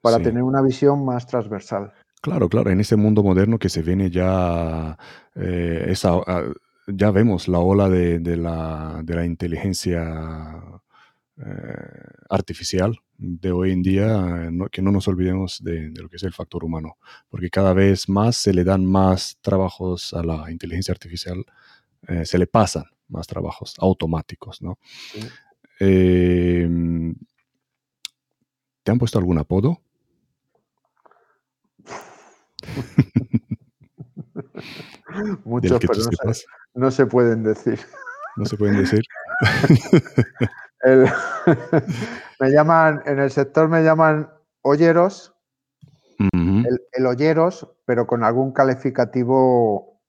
para tener una visión más transversal. Claro, claro, en este mundo moderno que se viene ya, eh, esa, ah, ya vemos la ola de, la, de la, inteligencia eh, artificial de hoy en día, que no nos olvidemos de, lo que es el factor humano, porque cada vez más se le dan más trabajos a la inteligencia artificial, eh, se le pasan más trabajos automáticos, ¿no? ¿Te han puesto algún apodo? Muchos, pero no se, pueden decir. No se pueden decir. me llaman, en el sector me llaman olleros, el, el, olleros, pero con algún calificativo,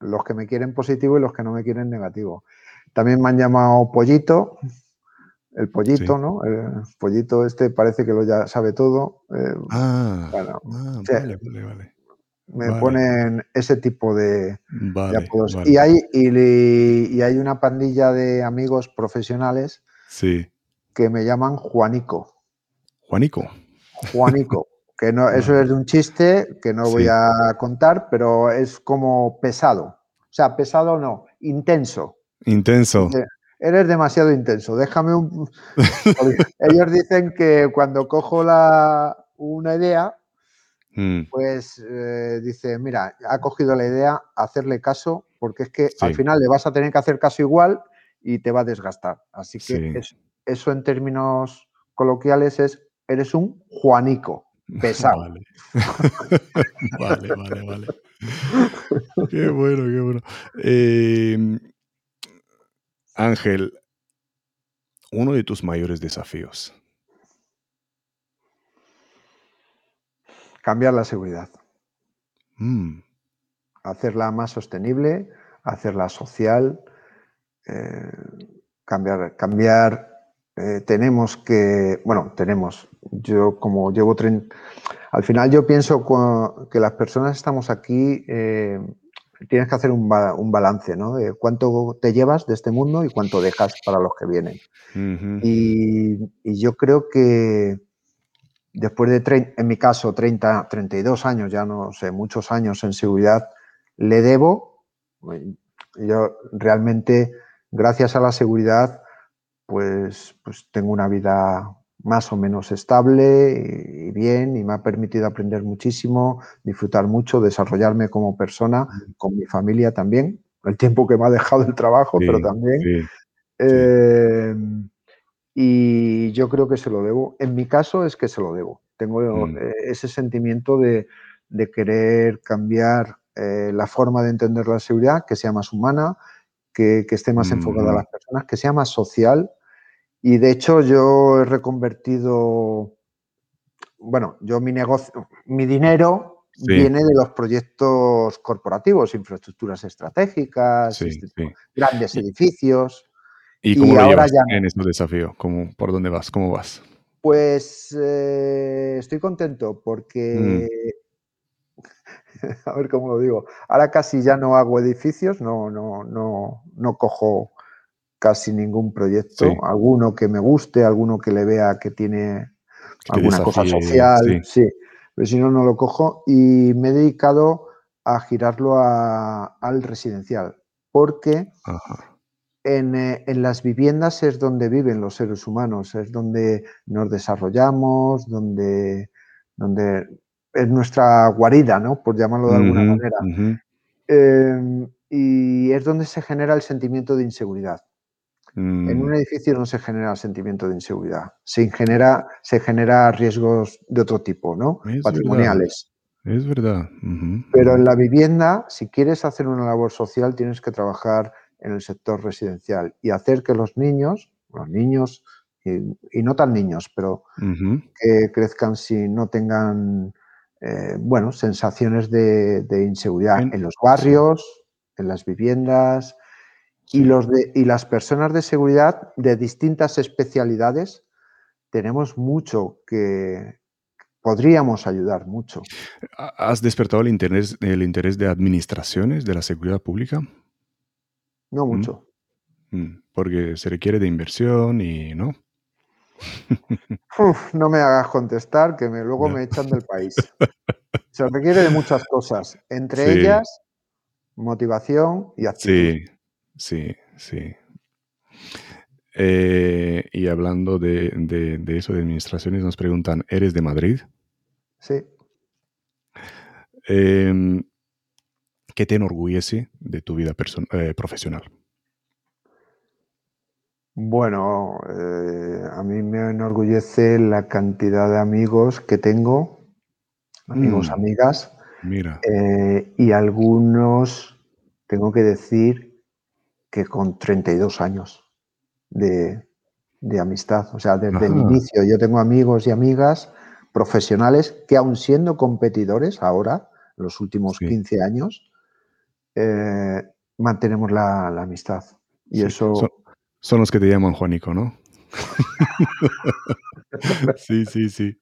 los que me quieren positivo y los que no me quieren negativo. También me han llamado pollito, el pollito, ¿no? El pollito este parece que lo ya sabe todo. Eh, ah, ah vale, vale, vale. Me ponen ese tipo de, apodos. Y, hay, y, hay una pandilla de amigos profesionales sí. que me llaman Juanico. Juanico. Juanico. Que no, eso es de un chiste que no voy a contar, pero es como pesado. O sea, pesado no, intenso. Intenso eres demasiado intenso, déjame un... Ellos dicen que cuando cojo la, una idea, mm. pues eh, dice, mira, ha cogido la idea, hacerle caso, porque es que al final le vas a tener que hacer caso igual y te va a desgastar. Así que eso en términos coloquiales es, eres un Juanico, pesado. Vale, vale, vale. Qué bueno, qué bueno. Eh, Ángel, uno de tus mayores desafíos. Cambiar la seguridad. Mm. Hacerla más sostenible, hacerla social, eh, cambiar, cambiar. Eh, tenemos que, bueno, tenemos, yo como llevo, al final yo pienso que las personas estamos aquí eh, tienes que hacer un, balance, ¿no? De cuánto te llevas de este mundo y cuánto dejas para los que vienen. y, yo creo que después de, en mi caso, 30, 32 años, ya no sé, muchos años en seguridad, le debo, yo realmente, gracias a la seguridad, pues, pues tengo una vida más o menos estable y bien y me ha permitido aprender muchísimo, disfrutar mucho, desarrollarme como persona, con mi familia también, el tiempo que me ha dejado el trabajo, pero también. Em, y yo creo que se lo debo. En mi caso es que se lo debo. Tengo mm. eh, ese sentimiento de, querer cambiar eh, la forma de entender la seguridad, que sea más humana, que, esté más enfocada a las personas, que sea más social y de hecho yo he reconvertido, bueno, yo mi negocio, mi dinero viene de los proyectos corporativos, infraestructuras estratégicas, grandes edificios. ¿Y cómo lo llevas en ese desafío? ¿Cómo, ¿Por dónde vas? ¿Cómo vas? Pues eh, estoy contento porque, mm. a ver cómo lo digo, ahora casi ya no hago edificios, no, no, no, no cojo casi ningún proyecto, alguno que me guste, alguno que le vea que tiene alguna cosa social, sí. pero si no, no lo cojo. Y me he dedicado a girarlo al residencial, porque eh, en, las viviendas es donde viven los seres humanos, es donde nos desarrollamos, donde, donde es nuestra guarida, ¿no? por llamarlo de alguna manera. Em, y es donde se genera el sentimiento de inseguridad. En un Mm, edificio no se genera el sentimiento de inseguridad, se genera, se genera riesgos de otro tipo, ¿no? es verdad, Patrimoniales. es verdad. Pero en la vivienda, si quieres hacer una labor social, tienes que trabajar en el sector residencial y hacer que los niños, los niños, y, y no tan niños, pero que crezcan si no tengan, eh, bueno, sensaciones de, de inseguridad En- en los barrios, en las viviendas y, sí. los de, y las personas de seguridad de distintas especialidades. Tenemos mucho que podríamos ayudar mucho. ¿Ha- ¿Has despertado el interés, el interés de administraciones de la seguridad pública? No ¿Mm? mucho. Mm, Porque se requiere de inversión y, ¿no? Uf, no me hagas contestar, que me, luego me echan del país. Se requiere de muchas cosas, entre Sí. ellas motivación y actitud. Sí, sí, sí. Eh, y hablando de, de- de eso de administraciones, nos preguntan, ¿eres de Madrid? Sí. Em, ¿Qué te enorgullece de tu vida eh, profesional? Bueno, eh, a mí me enorgullece la cantidad de amigos que tengo, amigos, Mm, amigas, mira, eh, y algunos, tengo que decir que con 32 años de, de amistad, o sea, desde el inicio yo tengo amigos y amigas profesionales que aun siendo competidores ahora, los últimos Sí. 15 años, eh, mantenemos la, la amistad. Y Sí, eso... son los que te llaman Juanico, ¿no? sí, sí, sí.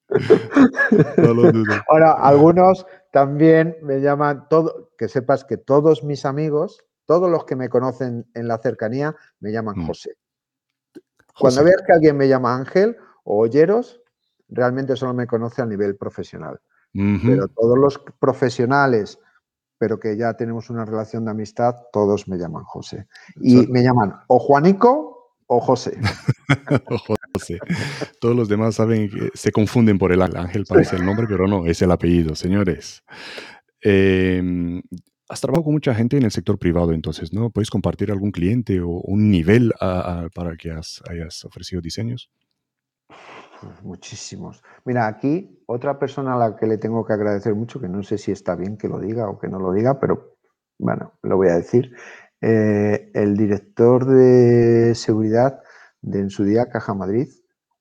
No lo dudo. Ahora, algunos también me llaman, todo, que sepas que todos mis amigos, todos los que me conocen en la cercanía, me llaman Mm. José. Cuando José. veas que alguien me llama Ángel o Olleros, realmente solo me conoce a nivel profesional. Pero todos los profesionales, pero que ya tenemos una relación de amistad, todos me llaman José. Y me llaman o Juanico o José. José. Todos los demás saben que se confunden por el ángel, parece el nombre, pero no, es el apellido, señores. Eh, has trabajado con mucha gente en el sector privado, entonces, ¿no? ¿Puedes compartir algún cliente o un nivel a- a- para que has- hayas ofrecido diseños? Muchísimos. Mira, aquí otra persona a la que le tengo que agradecer mucho, que no sé si está bien que lo diga o que no lo diga, pero bueno, lo voy a decir. Eh, el director de seguridad de en su día Caja Madrid,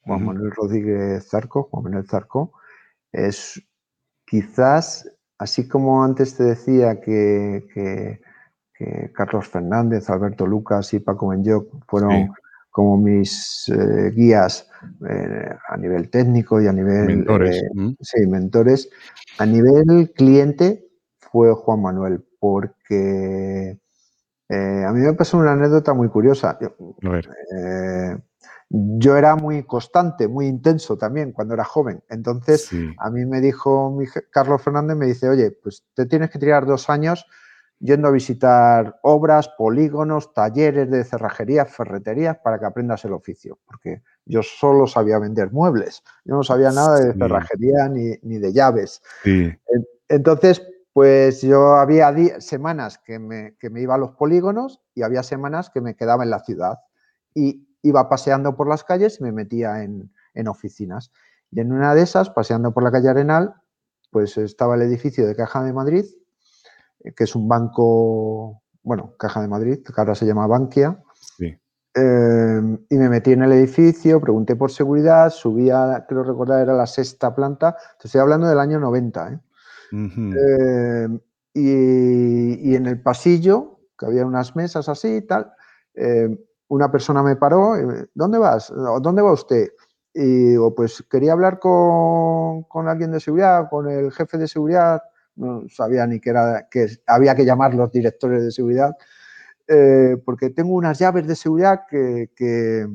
Juan. Manuel Rodríguez Zarco, Juan Manuel Zarco, es quizás, así como antes te decía que, que- que Carlos Fernández, Alberto Lucas y Paco Benyoc fueron Sí. como mis eh, guías eh, a nivel técnico y a nivel Mentores. sí, mentores. A nivel cliente fue Juan Manuel, porque eh, a mí me pasó una anécdota muy curiosa. Yo, A ver. eh, yo era muy constante, muy intenso también cuando era joven. Entonces, Sí. a mí me dijo mi Carlos Fernández, me dice, oye, pues te tienes que tirar dos años yendo a visitar obras, polígonos, talleres de cerrajería, ferreterías, para que aprendas el oficio. Porque yo solo sabía vender muebles. Yo no sabía nada de Sí. cerrajería ni, ni de llaves. Sí. En- Entonces, pues yo había semanas que me, que me iba a los polígonos y había semanas que me quedaba en la ciudad. Y iba paseando por las calles y me metía en, en oficinas. Y en una de esas, paseando por la calle Arenal, pues estaba el edificio de Caja de Madrid, eh, que es un banco, bueno, Caja de Madrid, que ahora se llama Bankia. Sí. Eh, y me metí en el edificio, pregunté por seguridad, subía, creo recordar, era la sexta planta. Te estoy hablando del año 90, ¿eh? Eh, y, y en el pasillo, que había unas mesas así y tal, eh, una persona me paró, ¿dónde vas? ¿O ¿Dónde va usted? Y digo, pues quería hablar con, con alguien de seguridad, con el jefe de seguridad, no sabía ni que, era, que había que llamar los directores de seguridad, eh, porque tengo unas llaves de seguridad que, que,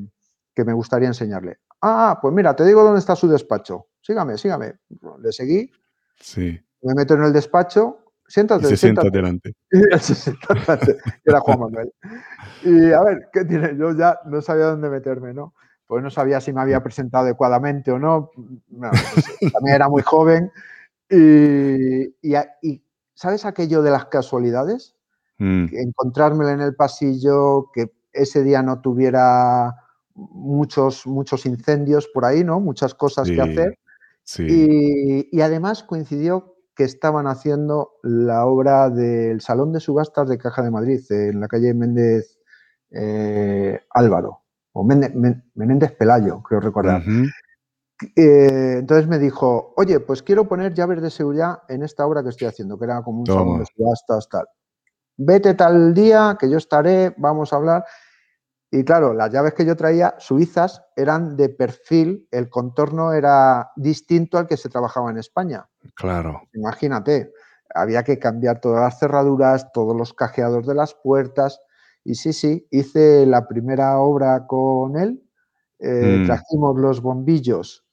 que me gustaría enseñarle. Ah, pues mira, te digo dónde está su despacho. Sígame, sígame. Le seguí, Sí. Me meto en el despacho, Y siéntate, se sienta delante. Y él se sentó delante, que era Juan Manuel. Y a ver, ¿qué tiene? Yo ya no sabía dónde meterme, ¿no? Pues no sabía si me había presentado adecuadamente o no. No, sé. También era muy joven. Y, y y, ¿sabes aquello de las casualidades? Mm, encontrármela en el pasillo, que ese día no tuviera muchos, muchos incendios por ahí, ¿no? Muchas cosas que sí, hacer. sí. Y, y además coincidió que estaban haciendo la obra del Salón de Subastas de Caja de Madrid, en la calle Méndez eh, Álvaro, o Méndez, Men- Menéndez Pelayo, creo recordar. Eh, entonces me dijo, oye, pues quiero poner llaves de seguridad en esta obra que estoy haciendo, que era como un salón de subastas, tal. Vete tal día, que yo estaré, vamos a hablar. Y claro, las llaves que yo traía, suizas, eran de perfil, el contorno era distinto al que se trabajaba en España. Claro. Imagínate, había que cambiar todas las cerraduras, todos los cajeados de las puertas. Y sí, sí, hice la primera obra con él. eh, Mm. Trajimos los bombillos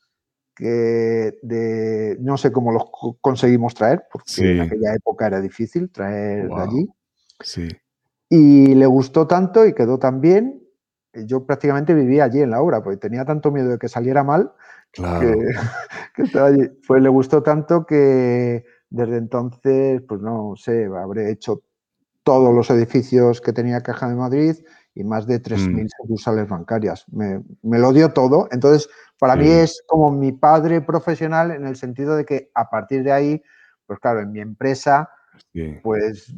que de, no sé cómo los co- conseguimos traer, porque Sí. en aquella época era difícil traer de allí. Sí. Y le gustó tanto y quedó tan bien. Y Yo prácticamente vivía allí en la obra, porque tenía tanto miedo de que saliera mal Claro. que, que estaba allí. Pues le gustó tanto que desde entonces, pues no sé, habré hecho todos los edificios que tenía Caja de Madrid y más de 3.000 sucursales bancarias. Me, me lo dio todo. Entonces, para mí Sí. es como mi padre profesional en el sentido de que a partir de ahí, pues claro, en mi empresa, Sí. pues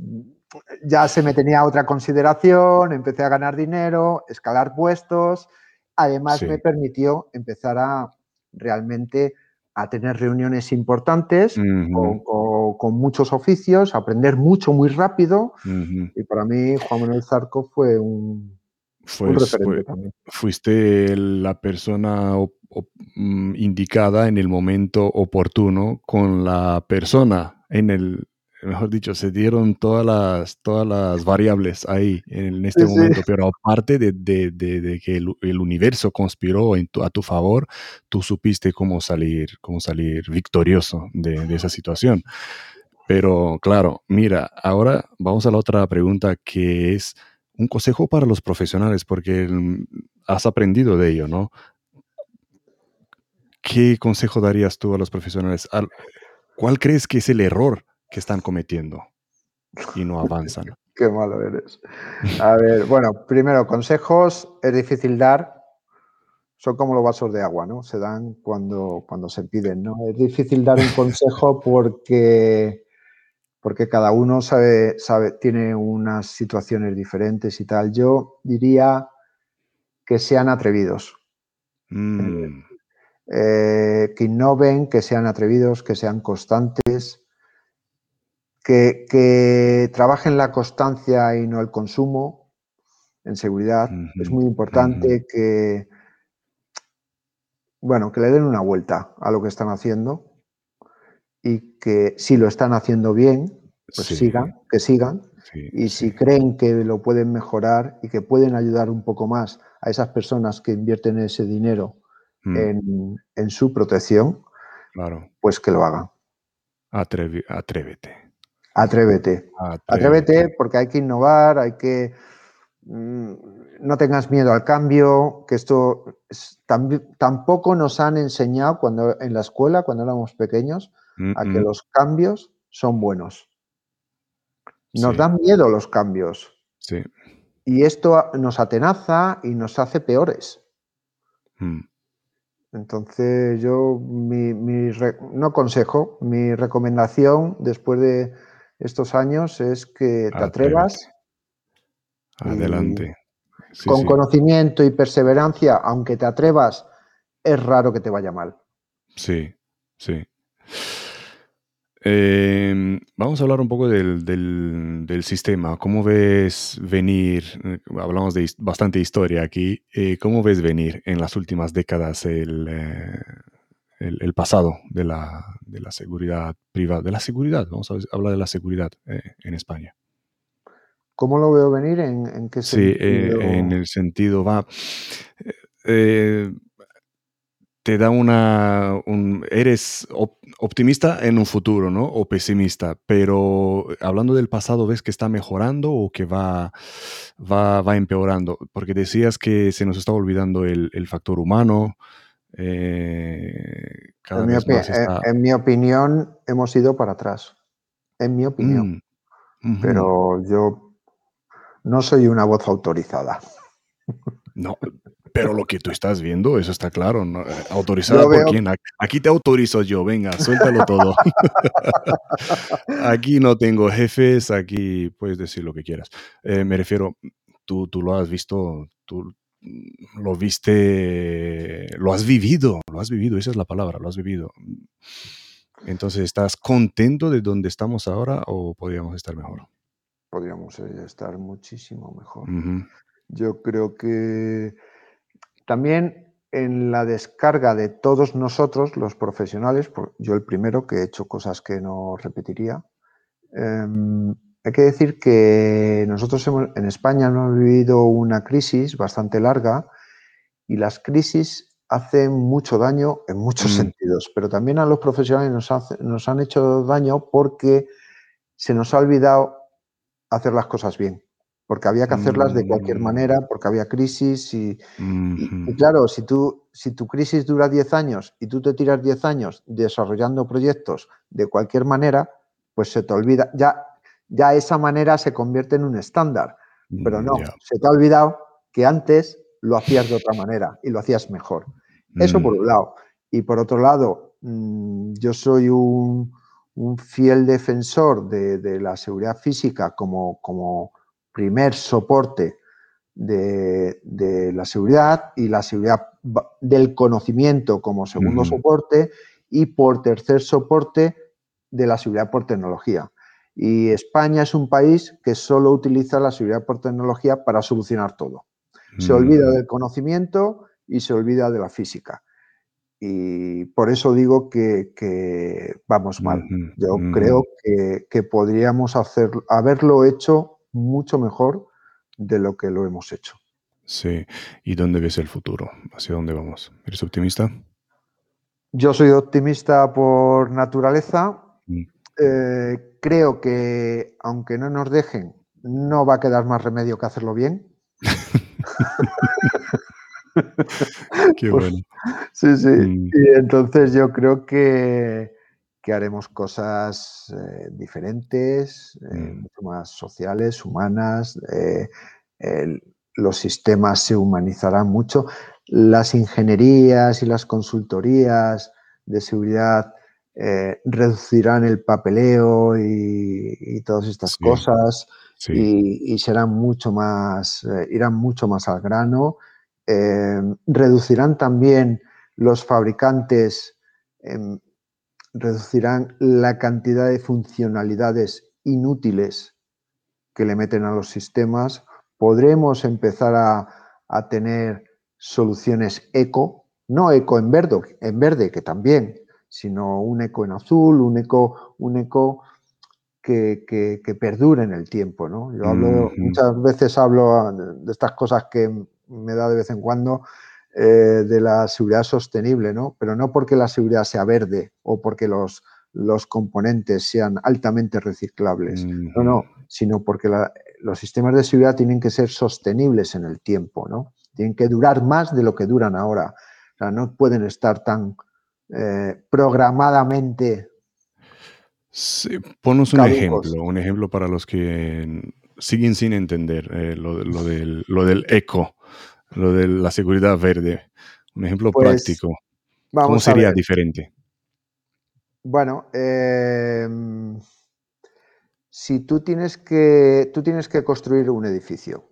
ya se me tenía otra consideración, empecé a ganar dinero, escalar puestos. Además, Sí. me permitió empezar a realmente a tener reuniones importantes Ujú, con, muchos oficios, aprender mucho muy rápido. Y para mí, Juan Manuel Zarco fue un, un Pues, referente también. fuiste la persona op- op- mm, indicada en el momento oportuno con la persona en el, mejor dicho, se dieron todas las, todas las variables ahí en este Sí, sí. momento, pero aparte de, de- de- de que el, el universo conspiró en tu- a tu favor, tú supiste cómo salir, cómo salir victorioso de, esa situación. Pero claro, mira, ahora vamos a la otra pregunta que es un consejo para los profesionales, porque has aprendido de ello, ¿no? ¿Qué consejo darías tú a los profesionales? Al- ¿Cuál crees que es el error que están cometiendo y no avanzan? Qué malo eres. A ver, bueno, primero, consejos es difícil dar. Son como los vasos de agua, ¿no? Se dan cuando, cuando se piden, ¿no? Es difícil dar un consejo porque, porque cada uno sabe, sabe, tiene unas situaciones diferentes y tal. Yo diría que sean atrevidos, Mm, eh, que innoven, que sean atrevidos, que sean constantes, que, que trabajen la constancia y no el consumo en seguridad. Es muy importante que, bueno, que le den una vuelta a lo que están haciendo y que si lo están haciendo bien, pues sí, sigan, que sigan. sí, Y sí. si creen que lo pueden mejorar y que pueden ayudar un poco más a esas personas que invierten ese dinero Mm, en, en su protección, claro, pues que lo hagan. Atrevi- atrévete. Atrévete. Atrévete porque hay que innovar, hay que... mm, no tengas miedo al cambio, que esto es- tampoco nos han enseñado cuando en la escuela, cuando éramos pequeños, a que los cambios son buenos. Nos Sí. dan miedo los cambios sí. y esto nos atenaza y nos hace peores. Mm, Entonces yo, mi, mi re- no consejo, mi recomendación después de estos años es que te atrevas Adelante. Sí, con sí. conocimiento y perseverancia, aunque te atrevas, es raro que te vaya mal. Sí, sí. Eh, vamos a hablar un poco del, del- del sistema. ¿Cómo ves venir? eh, Hablamos de bastante historia aquí. eh, ¿Cómo ves venir en las últimas décadas el, eh, el, el pasado de la, de la seguridad privada? De la seguridad, vamos a hablar de la seguridad eh, en España. ¿Cómo lo veo venir? ¿En, en qué Sí, eh, sentido? en el sentido va. eh, te da una. un- eres op- optimista en un futuro, ¿no? O pesimista. Pero hablando del pasado, ¿ves que está mejorando o que va, va, va empeorando? Porque decías que se nos está olvidando el, el factor humano. Eh, cada En mi, vez opi- más está. en- en mi opinión, hemos ido para atrás. En mi opinión. Mm, Pero yo no soy una voz autorizada. No, pero lo que tú estás viendo, eso está claro. ¿no? Eh, ¿Autorizada por quién? Aquí te autorizo yo, venga, suéltalo todo. aquí no tengo jefes, aquí puedes decir lo que quieras. Eh, me refiero, tú, tú lo has visto, tú lo viste, lo has vivido, lo has vivido, esa es la palabra, lo has vivido. Entonces, ¿estás contento de donde estamos ahora o podríamos estar mejor? Podríamos eh, estar muchísimo mejor. Yo creo que también en la descarga de todos nosotros, los profesionales, yo el primero que he hecho cosas que no repetiría, em, hay que decir que nosotros en España hemos vivido una crisis bastante larga y las crisis hacen mucho daño en muchos mm. sentidos, pero también a los profesionales nos, nos han hecho daño porque se nos ha olvidado hacer las cosas bien porque había que hacerlas de cualquier mm. manera, porque había crisis y, claro, si, tú, si tu crisis dura 10 años y tú te tiras 10 años desarrollando proyectos de cualquier manera, pues se te olvida, ya, ya esa manera se convierte en un estándar, pero no, mm, se te ha olvidado que antes lo hacías de otra manera y lo hacías mejor. Eso por mm. un lado. Y por otro lado, yo soy un, fiel defensor de, la seguridad física como, como primer soporte de, la seguridad y la seguridad del conocimiento como segundo soporte y por tercer soporte de la seguridad por tecnología. Y España es un país que solo utiliza la seguridad por tecnología para solucionar todo. Se mm. olvida del conocimiento y se olvida de la física. Y por eso digo que, vamos mal. Yo creo que, que, podríamos hacer, haberlo hecho mucho mejor de lo que lo hemos hecho. Sí, ¿y dónde ves el futuro? ¿Hacia dónde vamos? ¿Eres optimista? Yo soy optimista por naturaleza. Mm. Eh, creo que aunque no nos dejen, no va a quedar más remedio que hacerlo bien. Qué pues, bueno. Sí, sí. Mm. Y entonces yo creo que, que haremos cosas eh, diferentes, eh, mm. mucho más sociales, humanas, eh, los sistemas se humanizarán mucho, las ingenierías y las consultorías de seguridad reducirán el papeleo y, todas estas cosas Y, serán mucho más, irán mucho más al grano, reducirán también los fabricantes em, reducirán la cantidad de funcionalidades inútiles que le meten a los sistemas, podremos empezar a, tener soluciones eco, no eco en verde, en verde, que también, sino un eco en azul, un eco, un eco que, que, perdure en el tiempo. ¿no? Yo hablo, muchas veces hablo de estas cosas que me da de vez en cuando, eh, de la seguridad sostenible, ¿no? Pero no porque la seguridad sea verde o porque los, los componentes sean altamente reciclables, no, no, sino porque los sistemas de seguridad tienen que ser sostenibles en el tiempo, ¿no? Tienen que durar más de lo que duran ahora. O sea, no pueden estar tan eh, programadamente. Sí, ponos un ejemplo, un ejemplo para los que siguen sin entender eh, lo, del, lo del eco lo de la seguridad verde? Un ejemplo pues, práctico. ¿Cómo sería diferente? Bueno, em, si tú tienes que tú tienes que construir un edificio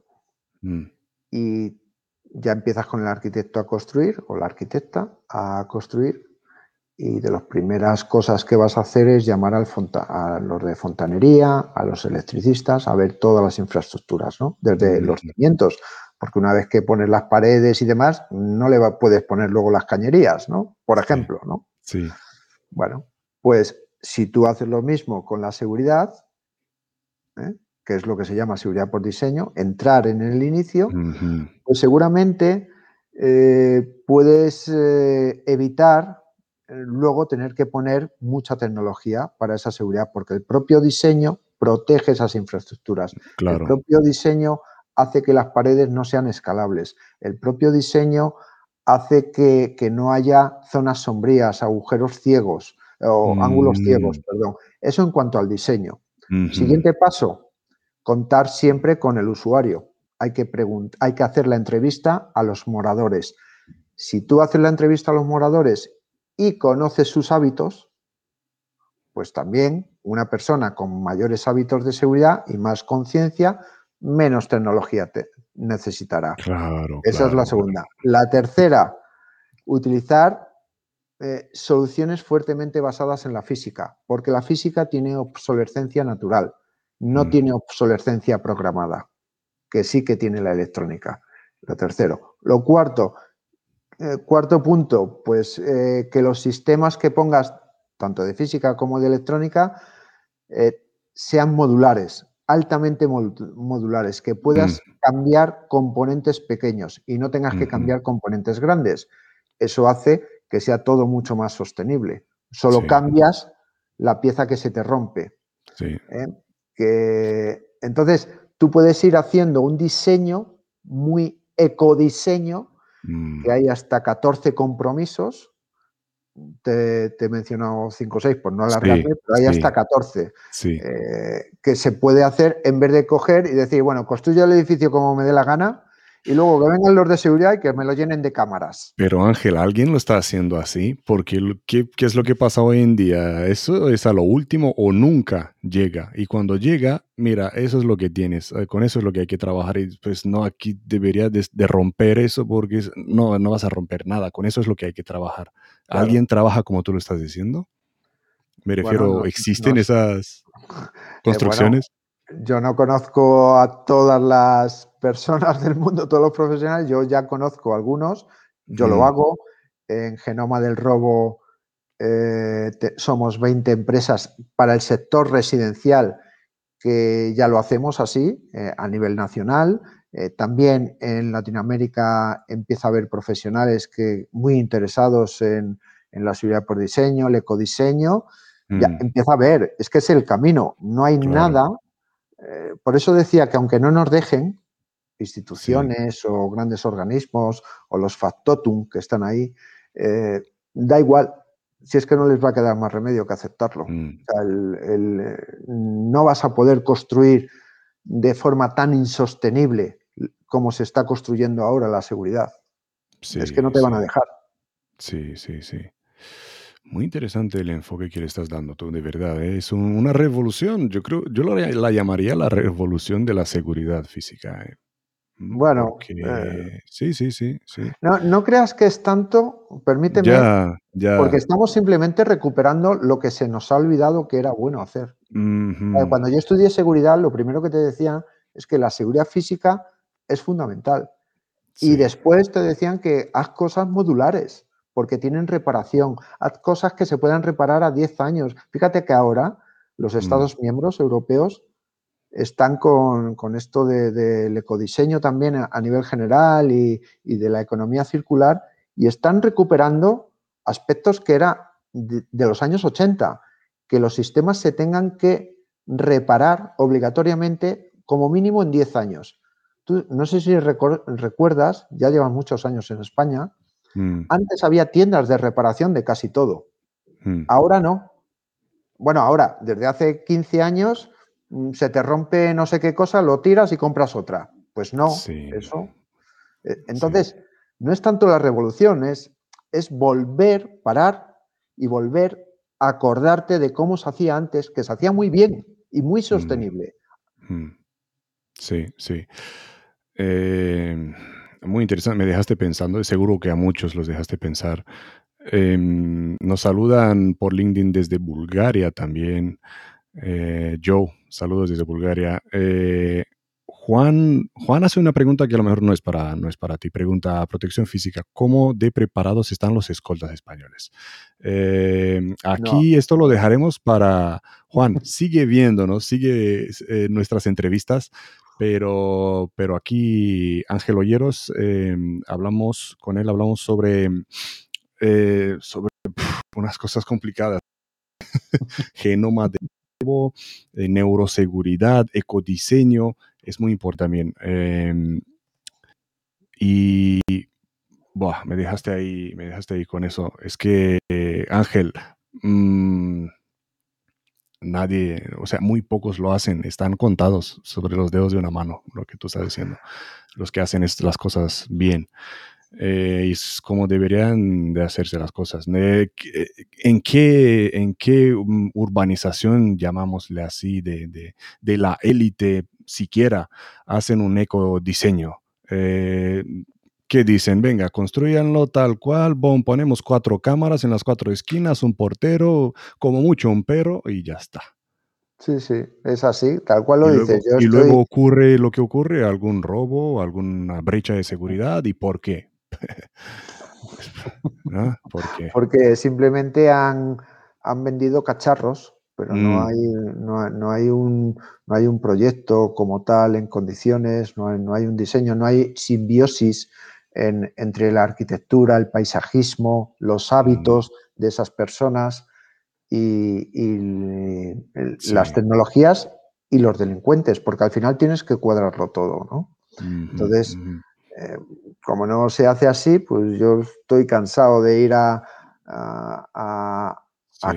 mm. y ya empiezas con el arquitecto a construir o la arquitecta a construir y de las primeras cosas que vas a hacer es llamar al a los de fontanería, a los electricistas, a ver todas las infraestructuras, ¿no? Desde los cimientos, porque una vez que pones las paredes y demás, no le puedes poner luego las cañerías, ¿no? Por ejemplo, ¿no? Sí. Bueno, pues si tú haces lo mismo con la seguridad, ¿eh? que es lo que se llama seguridad por diseño, entrar en el inicio, pues seguramente eh, puedes eh, evitar luego tener que poner mucha tecnología para esa seguridad, porque el propio diseño protege esas infraestructuras. Claro. El propio diseño hace que las paredes no sean escalables. El propio diseño hace que, no haya zonas sombrías, agujeros ciegos o ángulos ciegos, mm. perdón. Eso en cuanto al diseño. Siguiente paso, contar siempre con el usuario. Hay que, hay que hacer la entrevista a los moradores. Si tú haces la entrevista a los moradores y conoces sus hábitos, pues también una persona con mayores hábitos de seguridad y más conciencia, menos tecnología te necesitará. Claro. Esa es la segunda. La tercera, utilizar eh, soluciones fuertemente basadas en la física, porque la física tiene obsolescencia natural, no mm. tiene obsolescencia programada, que sí que tiene la electrónica. Lo tercero. Lo cuarto, eh, cuarto punto, pues eh, que los sistemas que pongas, tanto de física como de electrónica, sean modulares, altamente modulares, que puedas mm. cambiar componentes pequeños y no tengas que cambiar componentes grandes. Eso hace que sea todo mucho más sostenible. Solo cambias la pieza que se te rompe. ¿eh? Que, entonces, tú puedes ir haciendo un diseño muy ecodiseño, mm. que hay hasta 14 compromisos. Te, he mencionado 5 o 6 por no alargarme, pero hay hasta 14 eh, que se puede hacer en vez de coger y decir, bueno, construyo el edificio como me dé la gana, y luego que vengan los de seguridad y que me lo llenen de cámaras. Pero Ángel, ¿alguien lo está haciendo así? Porque ¿qué, ¿qué, es lo que pasa hoy en día? Eso es a lo último o nunca llega. Y cuando llega, mira, eso es lo que tienes. Eh, con eso es lo que hay que trabajar. Y pues no, aquí debería de, romper eso porque no, no vas a romper nada. Con eso es lo que hay que trabajar. ¿Alguien trabaja como tú lo estás diciendo? Me refiero, ¿existen esas eh, construcciones? yo no conozco a todas las personas del mundo, todos los profesionales, yo ya conozco algunos, yo lo hago. En Genoma del Robo eh, somos 20 empresas para el sector residencial que ya lo hacemos así eh, a nivel nacional. Eh, también en Latinoamérica empieza a haber profesionales que muy interesados en, la seguridad por diseño, el ecodiseño. Ya mm. empieza a ver, es que es el camino. No hay nada por eso decía que aunque no nos dejen, instituciones o grandes organismos o los factotum que están ahí, eh, da igual, si es que no les va a quedar más remedio que aceptarlo. Mm. no vas a poder construir de forma tan insostenible como se está construyendo ahora la seguridad. es que no te van a dejar. Sí, sí, sí. Muy interesante el enfoque que le estás dando tú, de verdad. ¿eh? Es una revolución. Yo creo, yo la llamaría la revolución de la seguridad física. ¿eh? Bueno, eh, sí, sí, sí, sí. No, no, creas que es tanto, permíteme, ya, ya. porque estamos simplemente recuperando lo que se nos ha olvidado que era bueno hacer. Cuando yo estudié seguridad, lo primero que te decían es que la seguridad física es fundamental. Y después te decían que haz cosas modulares porque tienen reparación. Haz cosas que se puedan reparar a 10 años. Fíjate que ahora los mm. Estados miembros europeos están con, esto del ecodiseño también a, nivel general y, de la economía circular y están recuperando aspectos que era de, los años 80, que los sistemas se tengan que reparar obligatoriamente como mínimo en 10 años. Tú, no sé si recuerdas, ya llevan muchos años en España, Mm. Antes había tiendas de reparación de casi todo. Mm. Ahora no. Bueno, ahora, desde hace 15 años, se te rompe no sé qué cosa, lo tiras y compras otra. Pues no, eso. Eh, entonces, no es tanto la revolución, es, es volver, parar y volver a acordarte de cómo se hacía antes, que se hacía muy bien y muy sostenible. Sí, sí. Eh, muy interesante, me dejaste pensando, seguro que a muchos los dejaste pensar. Em, nos saludan por LinkedIn desde Bulgaria también. Eh, Joe, saludos desde Bulgaria. Eh, Juan, Juan hace una pregunta que a lo mejor no es para, no es para ti. Pregunta, protección física, ¿cómo de preparados están los escoltas españoles? Em, aquí esto lo dejaremos para Juan. Sigue viéndonos, sigue eh, nuestras entrevistas pero, pero aquí Ángel Olleros, em, hablamos con él, hablamos sobre, eh, sobre unas cosas complicadas. Genoma de eh, neuroseguridad, ecodiseño, es muy importante. Em, y me dejaste ahí, me dejaste ahí con eso. Es que Ángel, mm, nadie, o sea, muy pocos lo hacen, están contados sobre los dedos de una mano, lo que tú estás diciendo, los que hacen las cosas bien. Eh, es como deberían de hacerse las cosas. ¿En qué, en qué mm, urbanización, llamámosle así, de, de, de la élite siquiera hacen un ecodidiseño? Eh, que dicen, venga, construyanlo tal cual, bon, ponemos cuatro cámaras en las cuatro esquinas, un portero, como mucho un perro y ya está. Sí, sí, es así, tal cual lo y dices. Luego, y luego ocurre lo que ocurre, algún robo, alguna brecha de seguridad, ¿y por qué? Porque simplemente han, han vendido cacharros, pero no, mm. hay, no, no, hay un, no hay un proyecto como tal en condiciones, no hay, no hay un diseño, no hay simbiosis entre la arquitectura, el paisajismo, los hábitos de esas personas y, las tecnologías y los delincuentes, porque al final tienes que cuadrarlo todo, ¿no? Entonces, eh, como no se hace así, pues yo estoy cansado de ir a, a,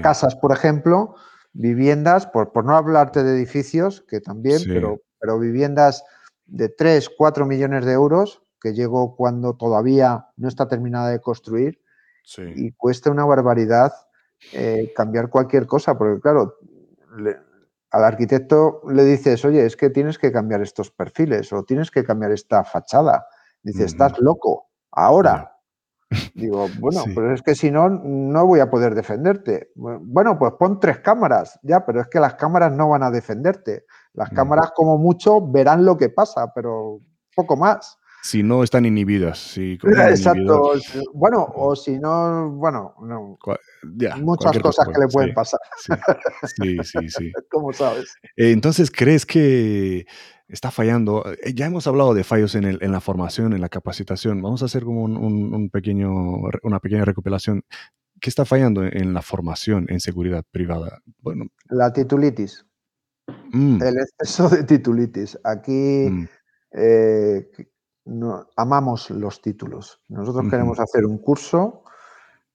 casas, por ejemplo, viviendas, por, por, no hablarte de edificios, que también, pero, pero viviendas de 3, 4 millones de euros que llegó cuando todavía no está terminada de construir y cuesta una barbaridad eh, cambiar cualquier cosa, porque claro, al arquitecto le dices, oye, es que tienes que cambiar estos perfiles o tienes que cambiar esta fachada. Dice, estás loco, ahora. Digo, bueno, pues es que si no, no voy a poder defenderte. Bueno, pues pon tres cámaras, ya, pero es que las cámaras no van a defenderte. Las cámaras, como mucho, verán lo que pasa, pero poco más si no están inhibidas. Sí, Exacto. Bueno, o si no, bueno, no. muchas cosas que le pueden pasar. Sí, sí, sí. ¿Cómo sabes? Eh, entonces, ¿crees que está fallando? Eh, ya hemos hablado de fallos en, el, en la formación, en la capacitación. Vamos a hacer como un, pequeño, una pequeña recopilación. ¿Qué está fallando en la formación en seguridad privada? Bueno. La titulitis. Mm. El exceso de titulitis. Aquí mm. eh, no, amamos los títulos. Nosotros queremos hacer un curso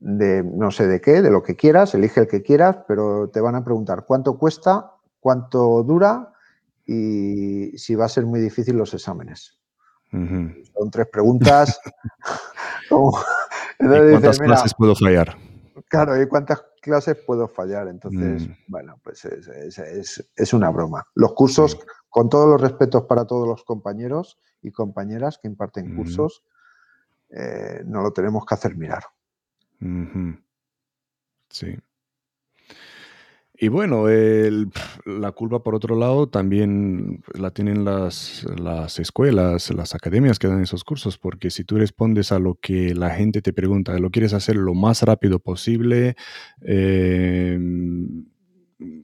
de no sé de qué, de lo que quieras, elige el que quieras, pero te van a preguntar cuánto cuesta, cuánto dura y si va a ser muy difícil los exámenes. Son tres preguntas. cuántas clases puedo fallar? Claro, ¿y cuántas clases puedo fallar? Entonces, mm. bueno, pues es, una broma. Los cursos, con todos los respetos para todos los compañeros y compañeras que imparten cursos, eh, no lo tenemos que hacer mirar. Sí. Y bueno, la culpa por otro lado también la tienen las, las, escuelas, las academias que dan esos cursos, porque si tú respondes a lo que la gente te pregunta, lo quieres hacer lo más rápido posible, eh,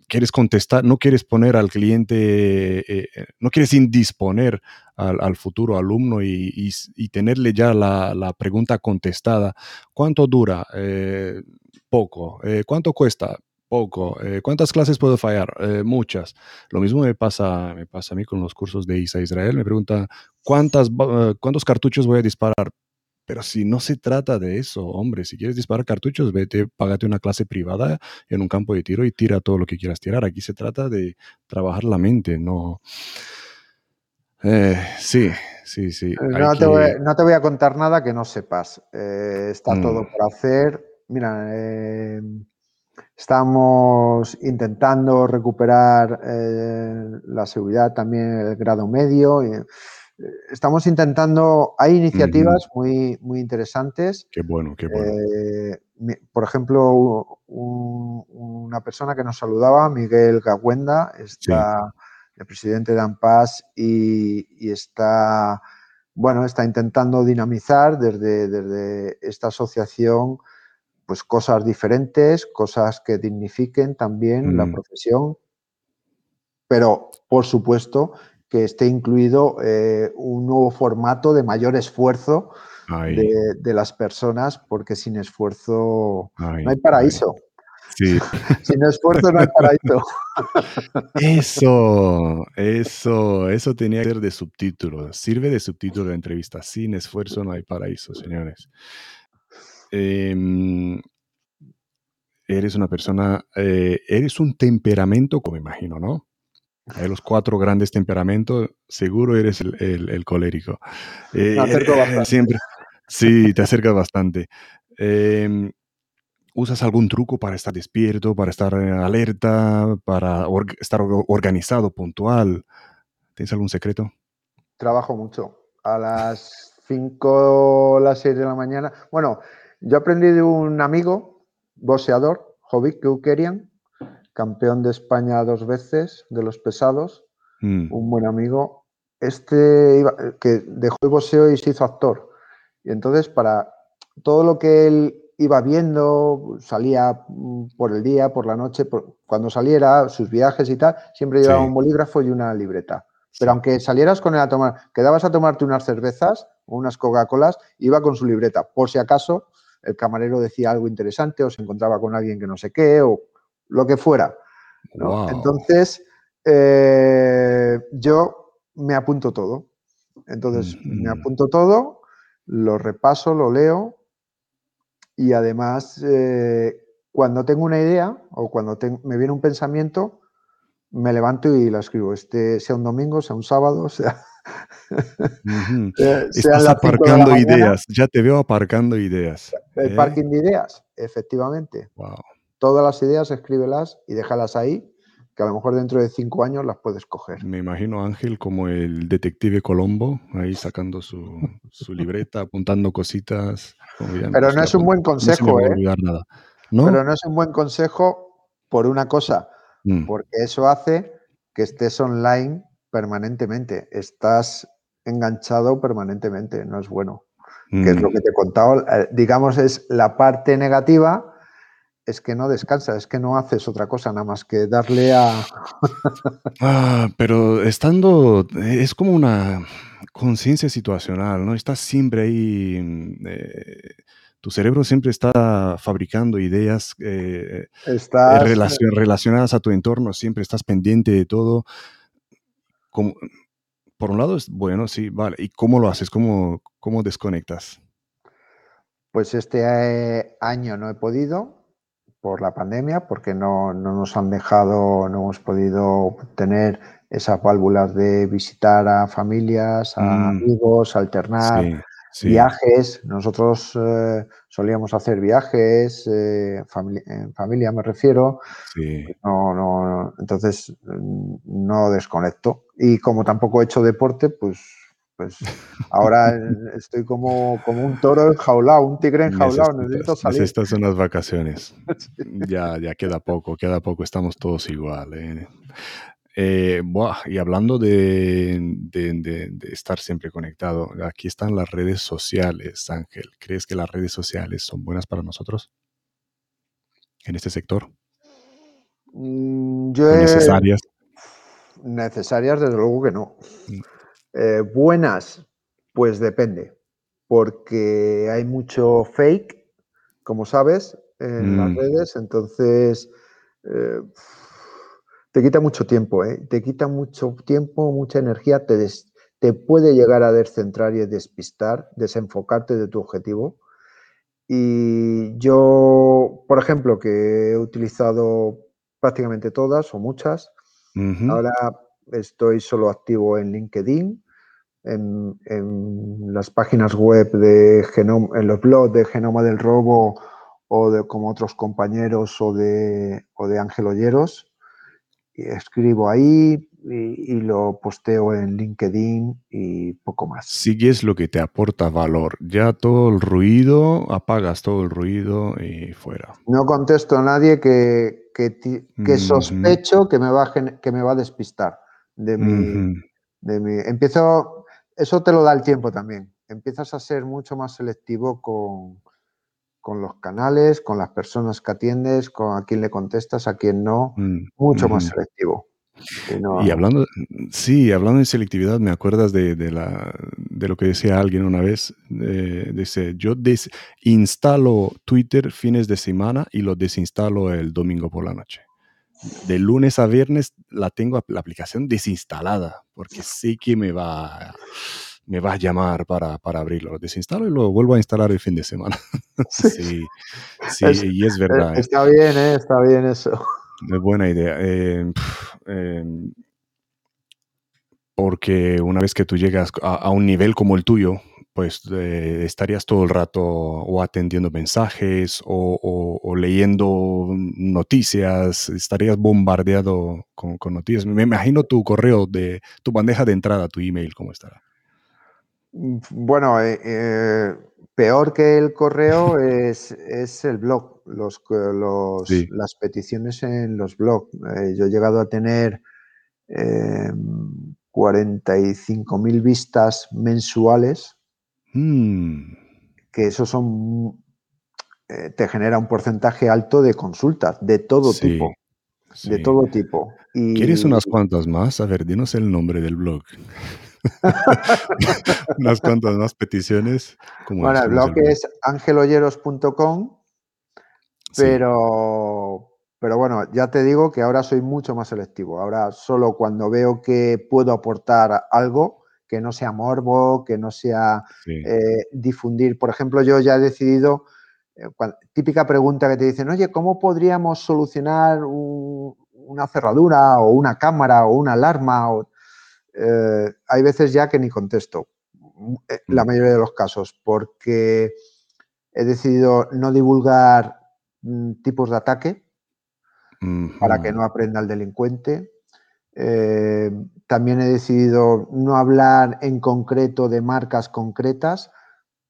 quieres contestar, no quieres poner al cliente, eh, eh, no quieres indisponer al, futuro alumno y, tenerle ya la, pregunta contestada. ¿Cuánto dura? Eh, poco. ¿Cuánto cuesta? Poco. ¿Cuántas clases puedo fallar? muchas. Lo mismo me pasa, me pasa a mí con los cursos de ISA Israel. Me pregunta, ¿cuántas, ¿cuántos cartuchos voy a disparar? Pero si no se trata de eso, hombre, si quieres disparar cartuchos, vete, págate una clase privada en un campo de tiro y tira todo lo que quieras tirar. Aquí se trata de trabajar la mente, no. Eh, sí, sí, sí. Eh, no te, voy, a contar nada que no sepas. Eh, está todo mm. por hacer. Mira, estamos intentando recuperar la seguridad también el grado medio estamos intentando, hay iniciativas muy, muy interesantes. Qué bueno, qué bueno. Eh, por ejemplo, una persona que nos saludaba, Miguel Gagüenda, está el presidente de AMPAS y, está, bueno, está intentando dinamizar desde, desde esta asociación pues cosas diferentes, cosas que dignifiquen también la profesión, pero por supuesto que esté incluido eh, un nuevo formato de mayor esfuerzo de, las personas, porque sin esfuerzo no hay paraíso. sin esfuerzo no hay paraíso. Eso, eso, eso tenía que ser de subtítulo. Sirve de subtítulo de entrevista. Sin esfuerzo no hay paraíso, señores. Em, eres una persona, eh, eres un temperamento, como imagino, ¿no? Hay los cuatro grandes temperamentos, seguro eres el, colérico. Me eh, acerco bastante. Siempre, sí, te acercas bastante. Em, ¿Usas algún truco para estar despierto, para estar alerta, para estar organizado, puntual? ¿Tienes algún secreto? Trabajo mucho. A las 5 o las 6 de la mañana. Bueno, yo aprendí de un amigo, boxeador, Jovic Keukerian, campeón de España dos veces de los pesados, mm. un buen amigo. Este que dejó el boxeo y se hizo actor. Y entonces, para todo lo que él iba viendo, salía por el día, por la noche, cuando saliera, sus viajes y tal, siempre llevaba un bolígrafo y una libreta. Pero aunque salieras con él a tomar, quedabas a tomarte unas cervezas o unas Coca-Colas, iba con su libreta, por si acaso el camarero decía algo interesante o se encontraba con alguien que no sé qué o lo que fuera. Entonces, eh, yo me apunto todo. Entonces, me apunto todo, lo repaso, lo leo y además, eh, cuando tengo una idea o cuando me viene un pensamiento, me levanto y la escribo. Este, sea un domingo, sea un sábado, sea... Estás aparcando ideas, ya te veo aparcando ideas. El ¿eh? parking de ideas, efectivamente. Wow. Todas las ideas escríbelas y déjalas ahí, que a lo mejor dentro de cinco años las puedes coger. Me imagino Ángel como el detective Colombo, ahí sacando su, libreta, apuntando cositas. Pero no es un buen consejo, ¿eh? Nada. Pero no es un buen consejo por una cosa, mm. porque eso hace que estés online permanentemente, estás enganchado permanentemente, no es bueno. Que es lo mm. que te he contado, eh, digamos, es la parte negativa es que no descansas, es que no haces otra cosa nada más que darle a... ah, pero estando, es como una conciencia situacional, ¿no? Estás siempre ahí, mm, eh, tu cerebro siempre está fabricando ideas eh, relacionadas a tu entorno, siempre estás pendiente de todo. Como, por un lado es bueno, sí, vale. ¿Y cómo lo haces? ¿Cómo, cómo desconectas? Pues este eh, año no he podido, por la pandemia, porque no, nos han dejado, no hemos podido tener esas válvulas de visitar a familias, a mm. amigos, alternar viajes. Nosotros eh, solíamos hacer viajes, eh, en familia me refiero. No, no, entonces no desconecto. Y como tampoco he hecho deporte, pues pues ahora estoy como, como un toro enjaulado, un tigre enjaulado, necesito salir. Estas son las vacaciones. Ya, ya queda poco, queda poco, estamos todos igual. ¿eh? Eh, y hablando de, de, estar siempre conectado, aquí están las redes sociales, Ángel. ¿Crees que las redes sociales son buenas para nosotros en este sector? Mm, yo ¿Necesarias? Necesarias, desde luego que no. Mm. Eh, buenas, pues depende, porque hay mucho fake, como sabes, en las mm. redes, entonces eh, te quita mucho tiempo, ¿eh? te quita mucho tiempo, mucha energía, te, te puede llegar a descentrar y despistar, desenfocarte de tu objetivo. Y yo, por ejemplo, que he utilizado prácticamente todas o muchas, ahora estoy solo activo en LinkedIn, en, las páginas web de Genoma, en los blogs de Genoma del Robo o de como otros compañeros o de, o de Ángel Olleros. Escribo ahí y, y, lo posteo en LinkedIn y poco más. Sigues lo que te aporta valor. Ya todo el ruido, apagas todo el ruido y fuera. No contesto a nadie que, que, sospecho que me, va a, que me va a despistar de mi, de mi... Empiezo, eso te lo da el tiempo también. Empiezas a ser mucho más selectivo con, con los canales, con las personas que atiendes, con a quién le contestas, a quién no, mm, mucho más selectivo. Y, hablando, sí, hablando de selectividad, me acuerdas de, la, de lo que decía alguien una vez, dice, yo instalo Twitter fines de semana y lo desinstalo el domingo por la noche. De lunes a viernes la tengo la aplicación desinstalada porque sé que me va me vas a llamar para, para abrirlo. Lo desinstalo y lo vuelvo a instalar el fin de semana. sí, sí, Es- y es verdad. ¿eh? Está bien, ¿eh? Está bien eso. Es buena idea. Eh, eh, porque una vez que tú llegas a, a un nivel como el tuyo, pues eh, estarías todo el rato o atendiendo mensajes o, o- o leyendo noticias, estarías bombardeado con, con noticias. Me imagino tu correo de tu bandeja de entrada, tu email, ¿cómo estará? Bueno, eh, eh, peor que el correo es, es el blog, los, que- los- Sí. las peticiones en los blogs. Eh, yo he llegado a tener eh, 45.000 vistas mensuales, Mm, que eso son, te genera un porcentaje alto de consultas, de todo sí, tipo, de todo tipo. Y, ¿Quieres unas cuantas más? A ver, dinos el nombre del blog. unas cuantas más peticiones. ¿Cómo Bueno, el ¿Cómo blog es angeloyeros.com, Sí. pero, pero bueno, ya te digo que ahora soy mucho más selectivo. Ahora solo cuando veo que puedo aportar algo, que no sea morbo, que no sea Sí. eh, difundir. Por ejemplo, yo ya he decidido, eh, típica pregunta que te dicen, oye, ¿cómo podríamos solucionar un- una cerradura o una cámara o una alarma? O, eh, hay veces ya que ni contesto, mm, eh, la Mm. mayoría de los casos, porque he decidido no divulgar mm, tipos de ataque para que no aprenda el delincuente. Eh, también he decidido no hablar en concreto de marcas concretas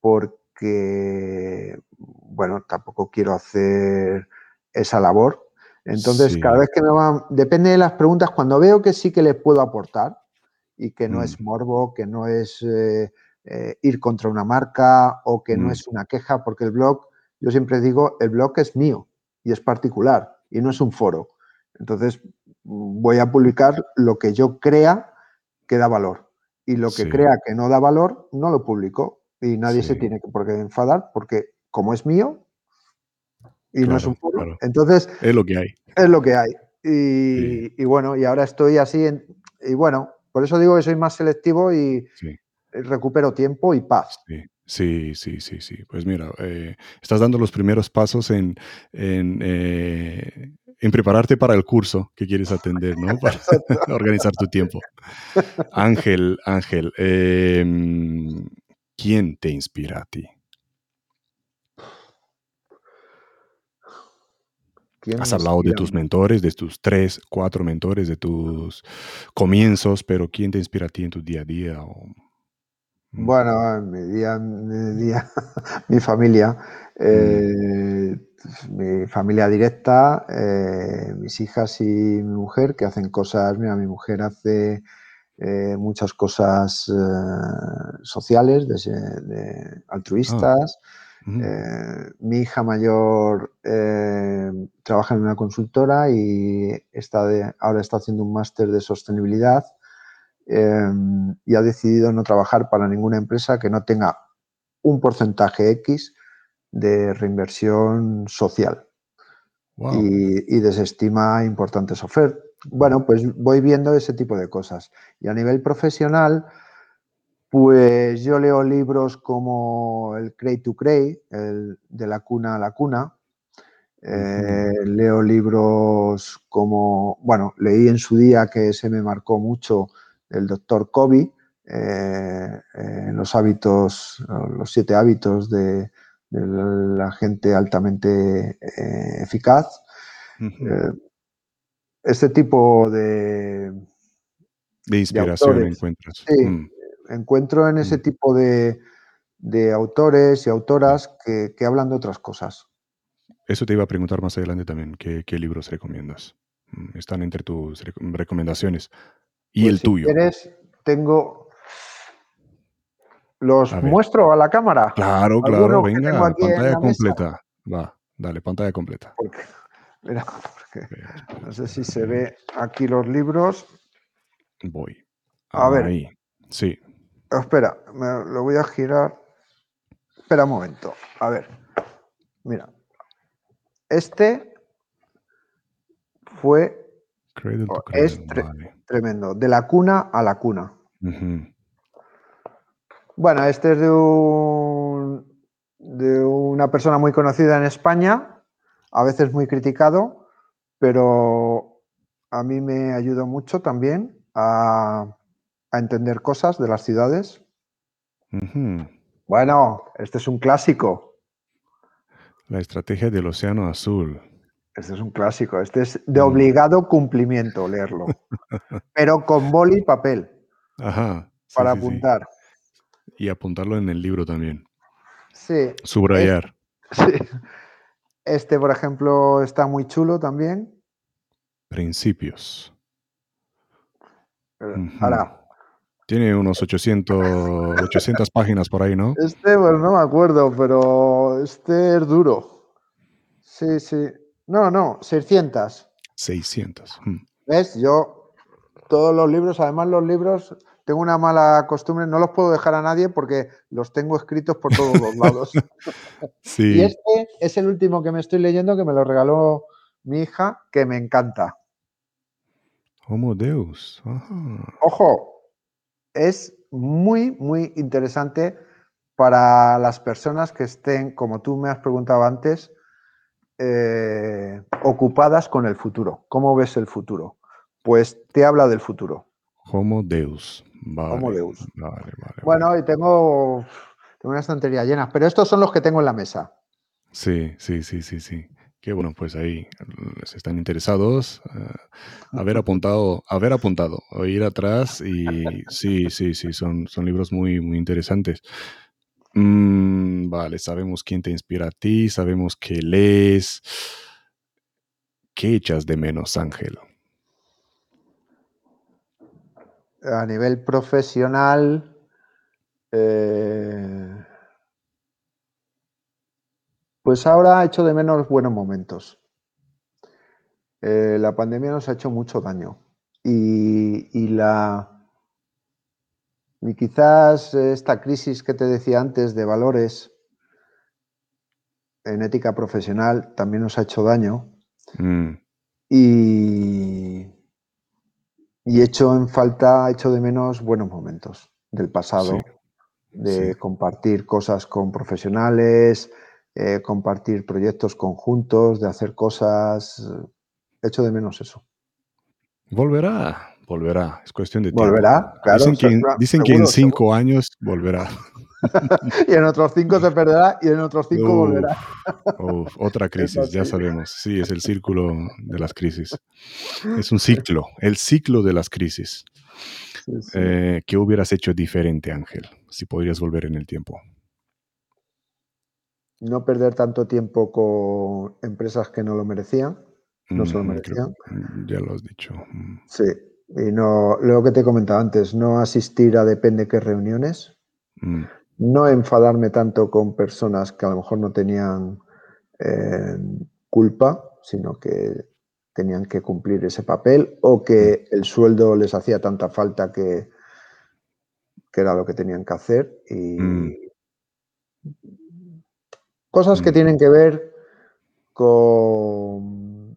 porque, bueno, tampoco quiero hacer esa labor. Entonces, Sí. cada vez que me van, depende de las preguntas, cuando veo que sí que les puedo aportar y que no es Mm. morbo, que no es eh, eh, ir contra una marca o que no Mm. es una queja, porque el blog, yo siempre digo, el blog es mío y es particular y no es un foro. Entonces, mm, voy a publicar lo que yo crea que da valor y lo que Sí. crea que no da valor, no lo publico y nadie se tiene por qué enfadar porque como es mío y no es un foro, claro. entonces Es lo que hay. es lo que hay. Y, Sí. y bueno, y ahora estoy así en- y bueno, por eso digo que soy más selectivo y Sí. recupero tiempo y paz. Sí, sí, sí, sí, sí. Pues mira, eh, estás dando los primeros pasos en, en, eh, en prepararte para el curso que quieres atender, ¿no? Para organizar tu tiempo. Ángel, Ángel, em, ¿quién te inspira a ti? ¿Quién Has hablado de tus mentores, de tus tres, cuatro mentores, de tus comienzos, pero ¿quién te inspira a ti en tu día a día? O- Mm, Bueno, en mi día, mi día, mi familia, Mm. eh, mi familia directa, eh, mis hijas y mi mujer que hacen cosas, mira, mi mujer hace eh, muchas cosas sociales, de, de altruistas. Eh, mi hija mayor eh, trabaja en una consultora y está de- ahora está haciendo un máster de sostenibilidad eh, y ha decidido no trabajar para ninguna empresa que no tenga un porcentaje X de reinversión social Wow. y, y desestima importantes ofertas. Bueno, pues voy viendo ese tipo de cosas. Y a nivel profesional, pues yo leo libros como el Cray to Cray, el de la cuna a la cuna. Eh, leo libros como, bueno, leí en su día que se me marcó mucho el doctor Kobe, eh, eh, los hábitos, los siete hábitos de, de la gente altamente eh, eficaz. Este tipo de, De inspiración autores. encuentras. Sí. Mm, encuentro en ese Mm. tipo de, de autores y autoras que, que hablan de otras cosas. Eso te iba a preguntar más adelante también. ¿Qué, qué libros recomiendas? Mm, Están entre tus rec- recomendaciones. Y Pues el si tuyo. quieres, tengo. ¿Los A ver. muestro a la cámara? Claro, claro, venga. Pantalla mesa. completa. Va, dale, pantalla completa. Porque, mira, porque no sé si se ve aquí los libros. Voy. A ver. Ahí. Sí. Oh, espera, me lo voy a girar. Espera un momento. A ver. Mira. Este fue Cradle Oh, cradle, es tre- vale. tremendo. De la cuna a la cuna. Bueno, este es de, un, de una persona muy conocida en España, a veces muy criticado, pero a mí me ayudó mucho también a, a entender cosas de las ciudades. Bueno, este es un clásico. La estrategia del océano azul. Este es un clásico. Este es de Mm. obligado cumplimiento leerlo. Pero con boli y papel Ajá. sí, para sí, sí. apuntar. Y apuntarlo en el libro también. Sí, Subrayar. sí. Este, por ejemplo, está muy chulo también. Principios. Ahora, Tiene unos 800, 800 páginas por ahí, ¿no? este, pues no me acuerdo, pero este es duro. Sí, sí. No, no, 600. 600. Mm. ¿Ves? Yo, todos los libros, además los libros, tengo una mala costumbre, no los puedo dejar a nadie porque los tengo escritos por todos los lados. Y Sí. este es el último que me estoy leyendo, que me lo regaló mi hija, que me encanta. Homo Deus. Ajá. Ojo, es muy, muy interesante para las personas que estén, como tú me has preguntado antes, eh, ocupadas con el futuro. ¿Cómo ves el futuro? Pues te habla del futuro. Homo Deus. Vale. Homo Deus. Vale, vale, vale. Bueno, y tengo, tengo una estantería llena, pero estos son los que tengo en la mesa. Sí, sí, sí, sí, sí. Qué bueno, pues ahí les están interesados. eh, haber apuntado, haber apuntado, o ir atrás y sí, sí, sí, son, son libros muy, muy interesantes. Mm, vale, sabemos quién te inspira a ti, sabemos qué lees. ¿Qué echas de menos, Ángel? A nivel profesional, eh, pues ahora echo de menos buenos momentos. Eh, la pandemia nos ha hecho mucho daño y, y la y quizás esta crisis que te decía antes de valores en ética profesional también nos ha hecho daño Mm, y, y echo en falta, echo de menos buenos momentos del pasado, Sí, de sí. compartir cosas con profesionales, eh, compartir proyectos conjuntos, de hacer cosas. Echo de menos eso. volverá, volverá. Es cuestión de tiempo. Volverá, claro. dicen que, segura- dicen que en seguro, cinco años volverá. Y en otros cinco se perderá y en otros cinco Uf, volverá. uf, otra crisis, ya sabemos. Sí, es el círculo de las crisis. Es un ciclo, el ciclo de las crisis. Sí, sí. Eh, ¿Qué hubieras hecho diferente, Ángel, si podrías volver en el tiempo? No perder tanto tiempo con empresas que no lo merecían. No se lo Mm, merecían. mm, ya lo has dicho. Mm, Sí, y no, lo que te he comentado antes, no asistir a depende qué reuniones, mm, no enfadarme tanto con personas que a lo mejor no tenían eh, culpa, sino que tenían que cumplir ese papel o que el sueldo les hacía tanta falta que, que era lo que tenían que hacer. Y. cosas que Mm. tienen que ver con,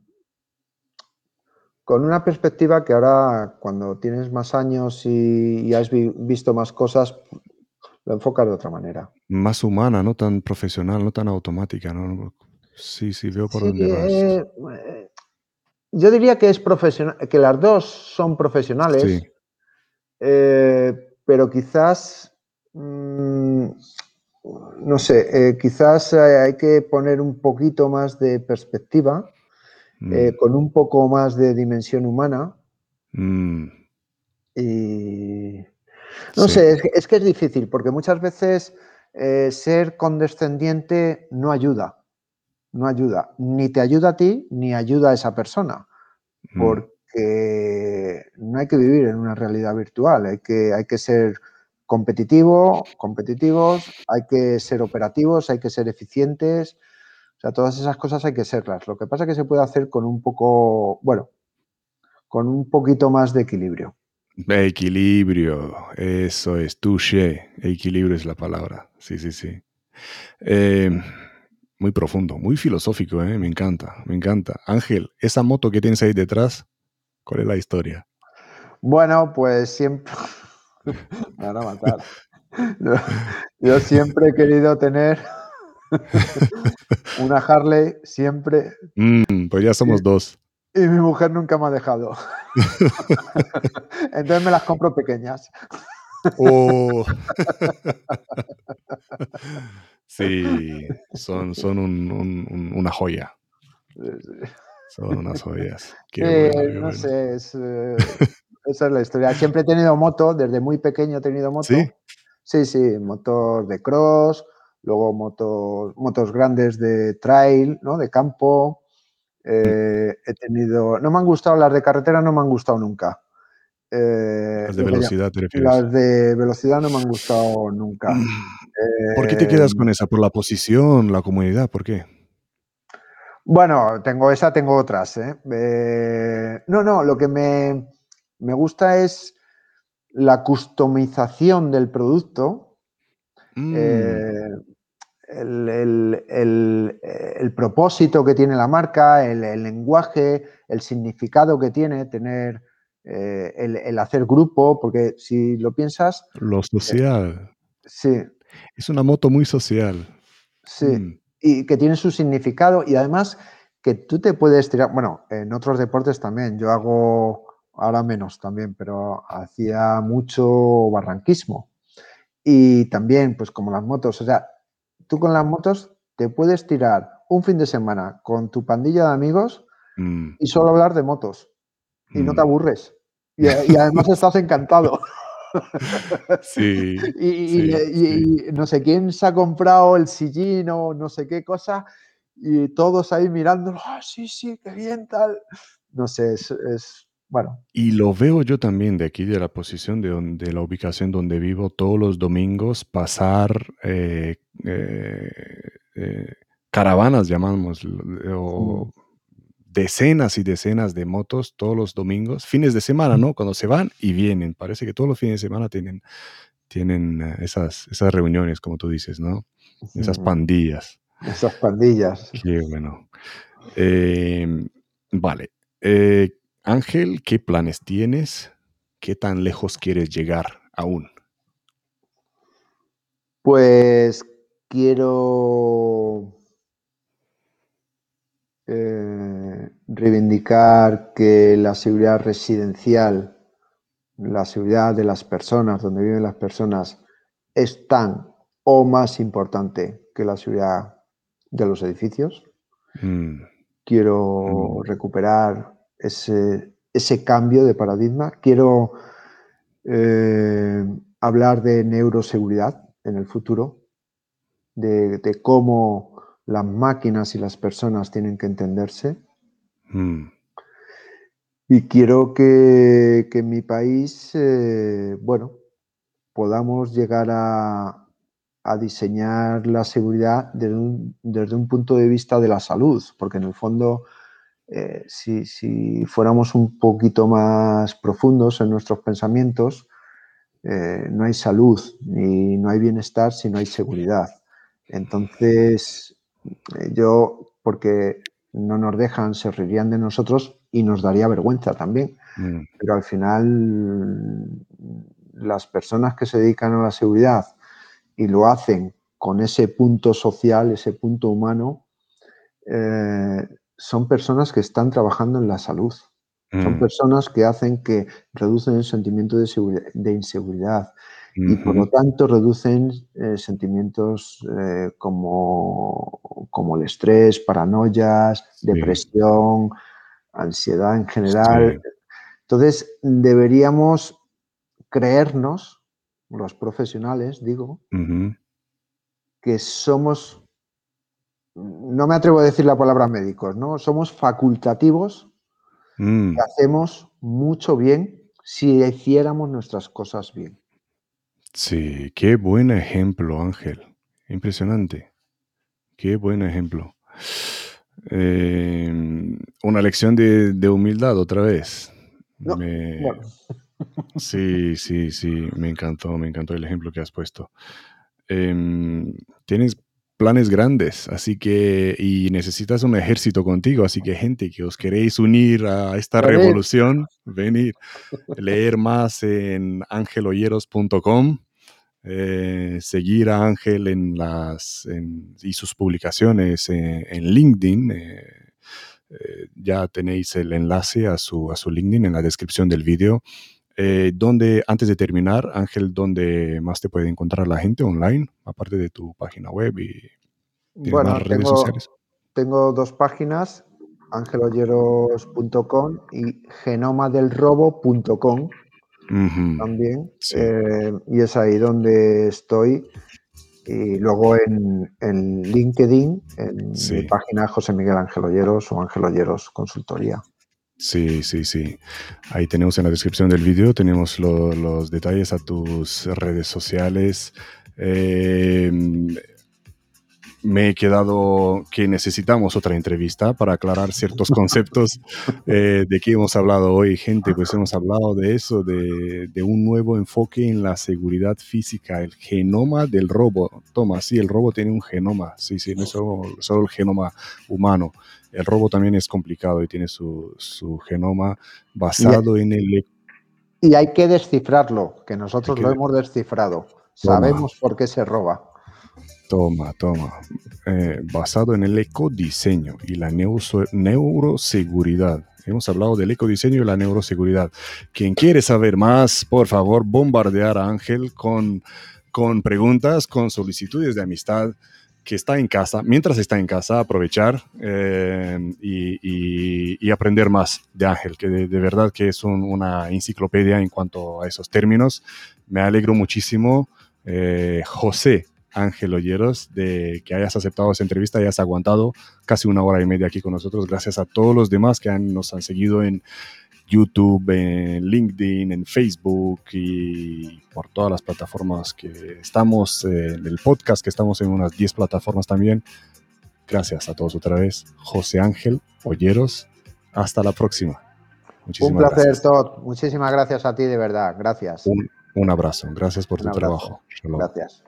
con una perspectiva que ahora, cuando tienes más años y, y has vi- visto más cosas, lo enfocas de otra manera. Más humana, no tan profesional, no tan automática. ¿no? Sí, sí, veo por Sí, dónde vas. eh, eh, yo diría que es profesional, que las dos son profesionales, Sí. eh, pero quizás, mm, no sé, eh, quizás eh, hay que poner un poquito más de perspectiva, Mm, eh, con un poco más de dimensión humana mm, y no sí. sé, es, que- es que es difícil porque muchas veces eh, ser condescendiente no ayuda, no ayuda, ni te ayuda a ti ni ayuda a esa persona. Mm, porque no hay que vivir en una realidad virtual, hay que, hay que ser competitivo, competitivos, hay que ser operativos, hay que ser eficientes, o sea, todas esas cosas hay que serlas. Lo que pasa es que se puede hacer con un poco, bueno, con un poquito más de equilibrio. Equilibrio, eso es, touché. Equilibrio es la palabra. Sí, sí, sí. Eh, muy profundo, muy filosófico, ¿eh? me encanta, me encanta. Ángel, esa moto que tienes ahí detrás, ¿cuál es la historia? Bueno, pues siempre... Me van a matar. Yo siempre he querido tener una Harley, siempre. Mm, pues ya somos dos. Y mi mujer nunca me ha dejado. Entonces me las compro pequeñas. Oh. sí, son, son un, un, una joya. Son unas joyas. Qué Eh, bueno, qué no bueno. sé, es, eh, esa es la historia. Siempre he tenido moto, desde muy pequeño he tenido moto. ¿Sí? Sí, sí, motor de cross, luego motos, motos grandes de trail, ¿no? De campo. Eh, he tenido. No me han gustado las de carretera, no me han gustado nunca. Eh, Las de velocidad te refieres. Las de velocidad no me han gustado nunca. ¿Por qué te quedas Eh, con esa? ¿Por la posición, la comunidad? ¿Por qué? Bueno, tengo esa, tengo otras. ¿eh? Eh, no, no, lo que me, me gusta es la customización del producto, Mm, eh, el, el- el- eh, el propósito que tiene la marca, el, lenguaje, el significado que tiene tener eh, el, hacer grupo, porque si lo piensas, lo social. sí, Es una moto muy social. sí. Mm, y que tiene su significado y además que tú te puedes tirar, bueno, en otros deportes también, yo hago ahora menos también, pero hacía mucho barranquismo y también pues como las motos, o sea, tú con las motos te puedes tirar un fin de semana con tu pandilla de amigos mm, y solo hablar de motos y no te mm. aburres y, y además estás encantado. Sí, Y, y- sí, y- y no sé quién se ha comprado el sillín o no sé qué cosa, y todos ahí mirándolo, ah, sí, sí, qué bien, tal. No sé, es, es- bueno, Y lo veo yo también de aquí, de la posición de, donde, de la ubicación donde vivo, todos los domingos pasar eh, eh, eh, caravanas, llamamos, o decenas y decenas de motos todos los domingos, fines de semana, ¿no? Cuando se van y vienen. Parece que todos los fines de semana tienen, tienen esas, esas reuniones, como tú dices, ¿no? Esas pandillas. esas pandillas. Qué bueno. Eh, vale. Eh, Ángel, ¿qué planes tienes? ¿Qué tan lejos quieres llegar aún? Pues quiero eh, reivindicar que la seguridad residencial, la seguridad de las personas, donde viven las personas, es tan o más importante que la seguridad de los edificios. Mm, Quiero Mm. recuperar ese, ese cambio de paradigma. Quiero eh, hablar de neuroseguridad en el futuro, de, de cómo las máquinas y las personas tienen que entenderse. mm, Y quiero que, que en mi país, eh, bueno, podamos llegar a, a diseñar la seguridad desde un, desde un punto de vista de la salud, porque en el fondo, eh, si, si fuéramos un poquito más profundos en nuestros pensamientos, eh, no hay salud ni no hay bienestar si no hay seguridad. Entonces, eh, yo, porque no nos dejan, se reirían de nosotros y nos daría vergüenza también. mm, Pero al final, las personas que se dedican a la seguridad y lo hacen con ese punto social, ese punto humano, eh, son personas que están trabajando en la salud. Son mm, personas que hacen que reducen el sentimiento de, de inseguridad y por lo tanto reducen eh, sentimientos eh, como, como el estrés, paranoias, Sí. depresión, ansiedad en general. Sí. Entonces deberíamos creernos, los profesionales, digo, que somos, no me atrevo a decir la palabra médicos, ¿no? Somos facultativos mm. que hacemos mucho bien si hiciéramos nuestras cosas bien. Sí, qué buen ejemplo, Ángel. Impresionante. Qué buen ejemplo. Eh, una lección de, de humildad otra vez. No, Me- bueno. Sí, sí, sí, me encantó, me encantó el ejemplo que has puesto. Em, tienes planes grandes, así que, y necesitas un ejército contigo, así que gente que os queréis unir a esta Venid. revolución, venir, leer más en angeloyeros.com eh, seguir a Ángel en las, y sus publicaciones en, LinkedIn. Eh, eh, ya tenéis el enlace a su, a su LinkedIn en la descripción del vídeo. Donde, antes de terminar, Ángel, ¿dónde más te puede encontrar la gente online, aparte de tu página web y bueno, redes sociales? Tengo dos páginas, angelolleros.com y genomadelrobo.com también. Eh, y es ahí donde estoy. Y luego en, LinkedIn, en mi página José Miguel Ángel Olleros o Ángel Olleros Consultoría. Sí, sí, sí. Ahí tenemos en la descripción del vídeo, tenemos los detalles a tus redes sociales. Eh, me he quedado que necesitamos otra entrevista para aclarar ciertos conceptos eh, de que hemos hablado hoy, gente. Pues hemos hablado de eso, de, un nuevo enfoque en la seguridad física, el genoma del robo. Toma, sí, el robo tiene un genoma, sí, sí, no es solo, el genoma humano. El robo también es complicado y tiene su, genoma basado en el... Y hay que descifrarlo, que nosotros lo hemos descifrado. Sabemos por qué se roba. Toma, toma. Eh, basado en el ecodiseño y la neuroseguridad. Hemos hablado del ecodiseño y la neuroseguridad. Quien quiere saber más, por favor, bombardear a Ángel con, con preguntas, con solicitudes de amistad que está en casa, mientras está en casa, aprovechar eh, y, aprender más de Ángel, que de, verdad que es una enciclopedia en cuanto a esos términos. Me alegro muchísimo. Eh, José Ángel Olleros, de que hayas aceptado esa entrevista y hayas aguantado casi una hora y media aquí con nosotros. Gracias a todos los demás que nos han seguido en YouTube, en LinkedIn, en Facebook y por todas las plataformas que estamos, en el podcast que estamos en unas 10 plataformas también. Gracias a todos otra vez. José Ángel Olleros, hasta la próxima. Un placer, Todd. Muchísimas gracias a ti, de verdad. Gracias. Un, abrazo. Gracias por tu trabajo. Gracias.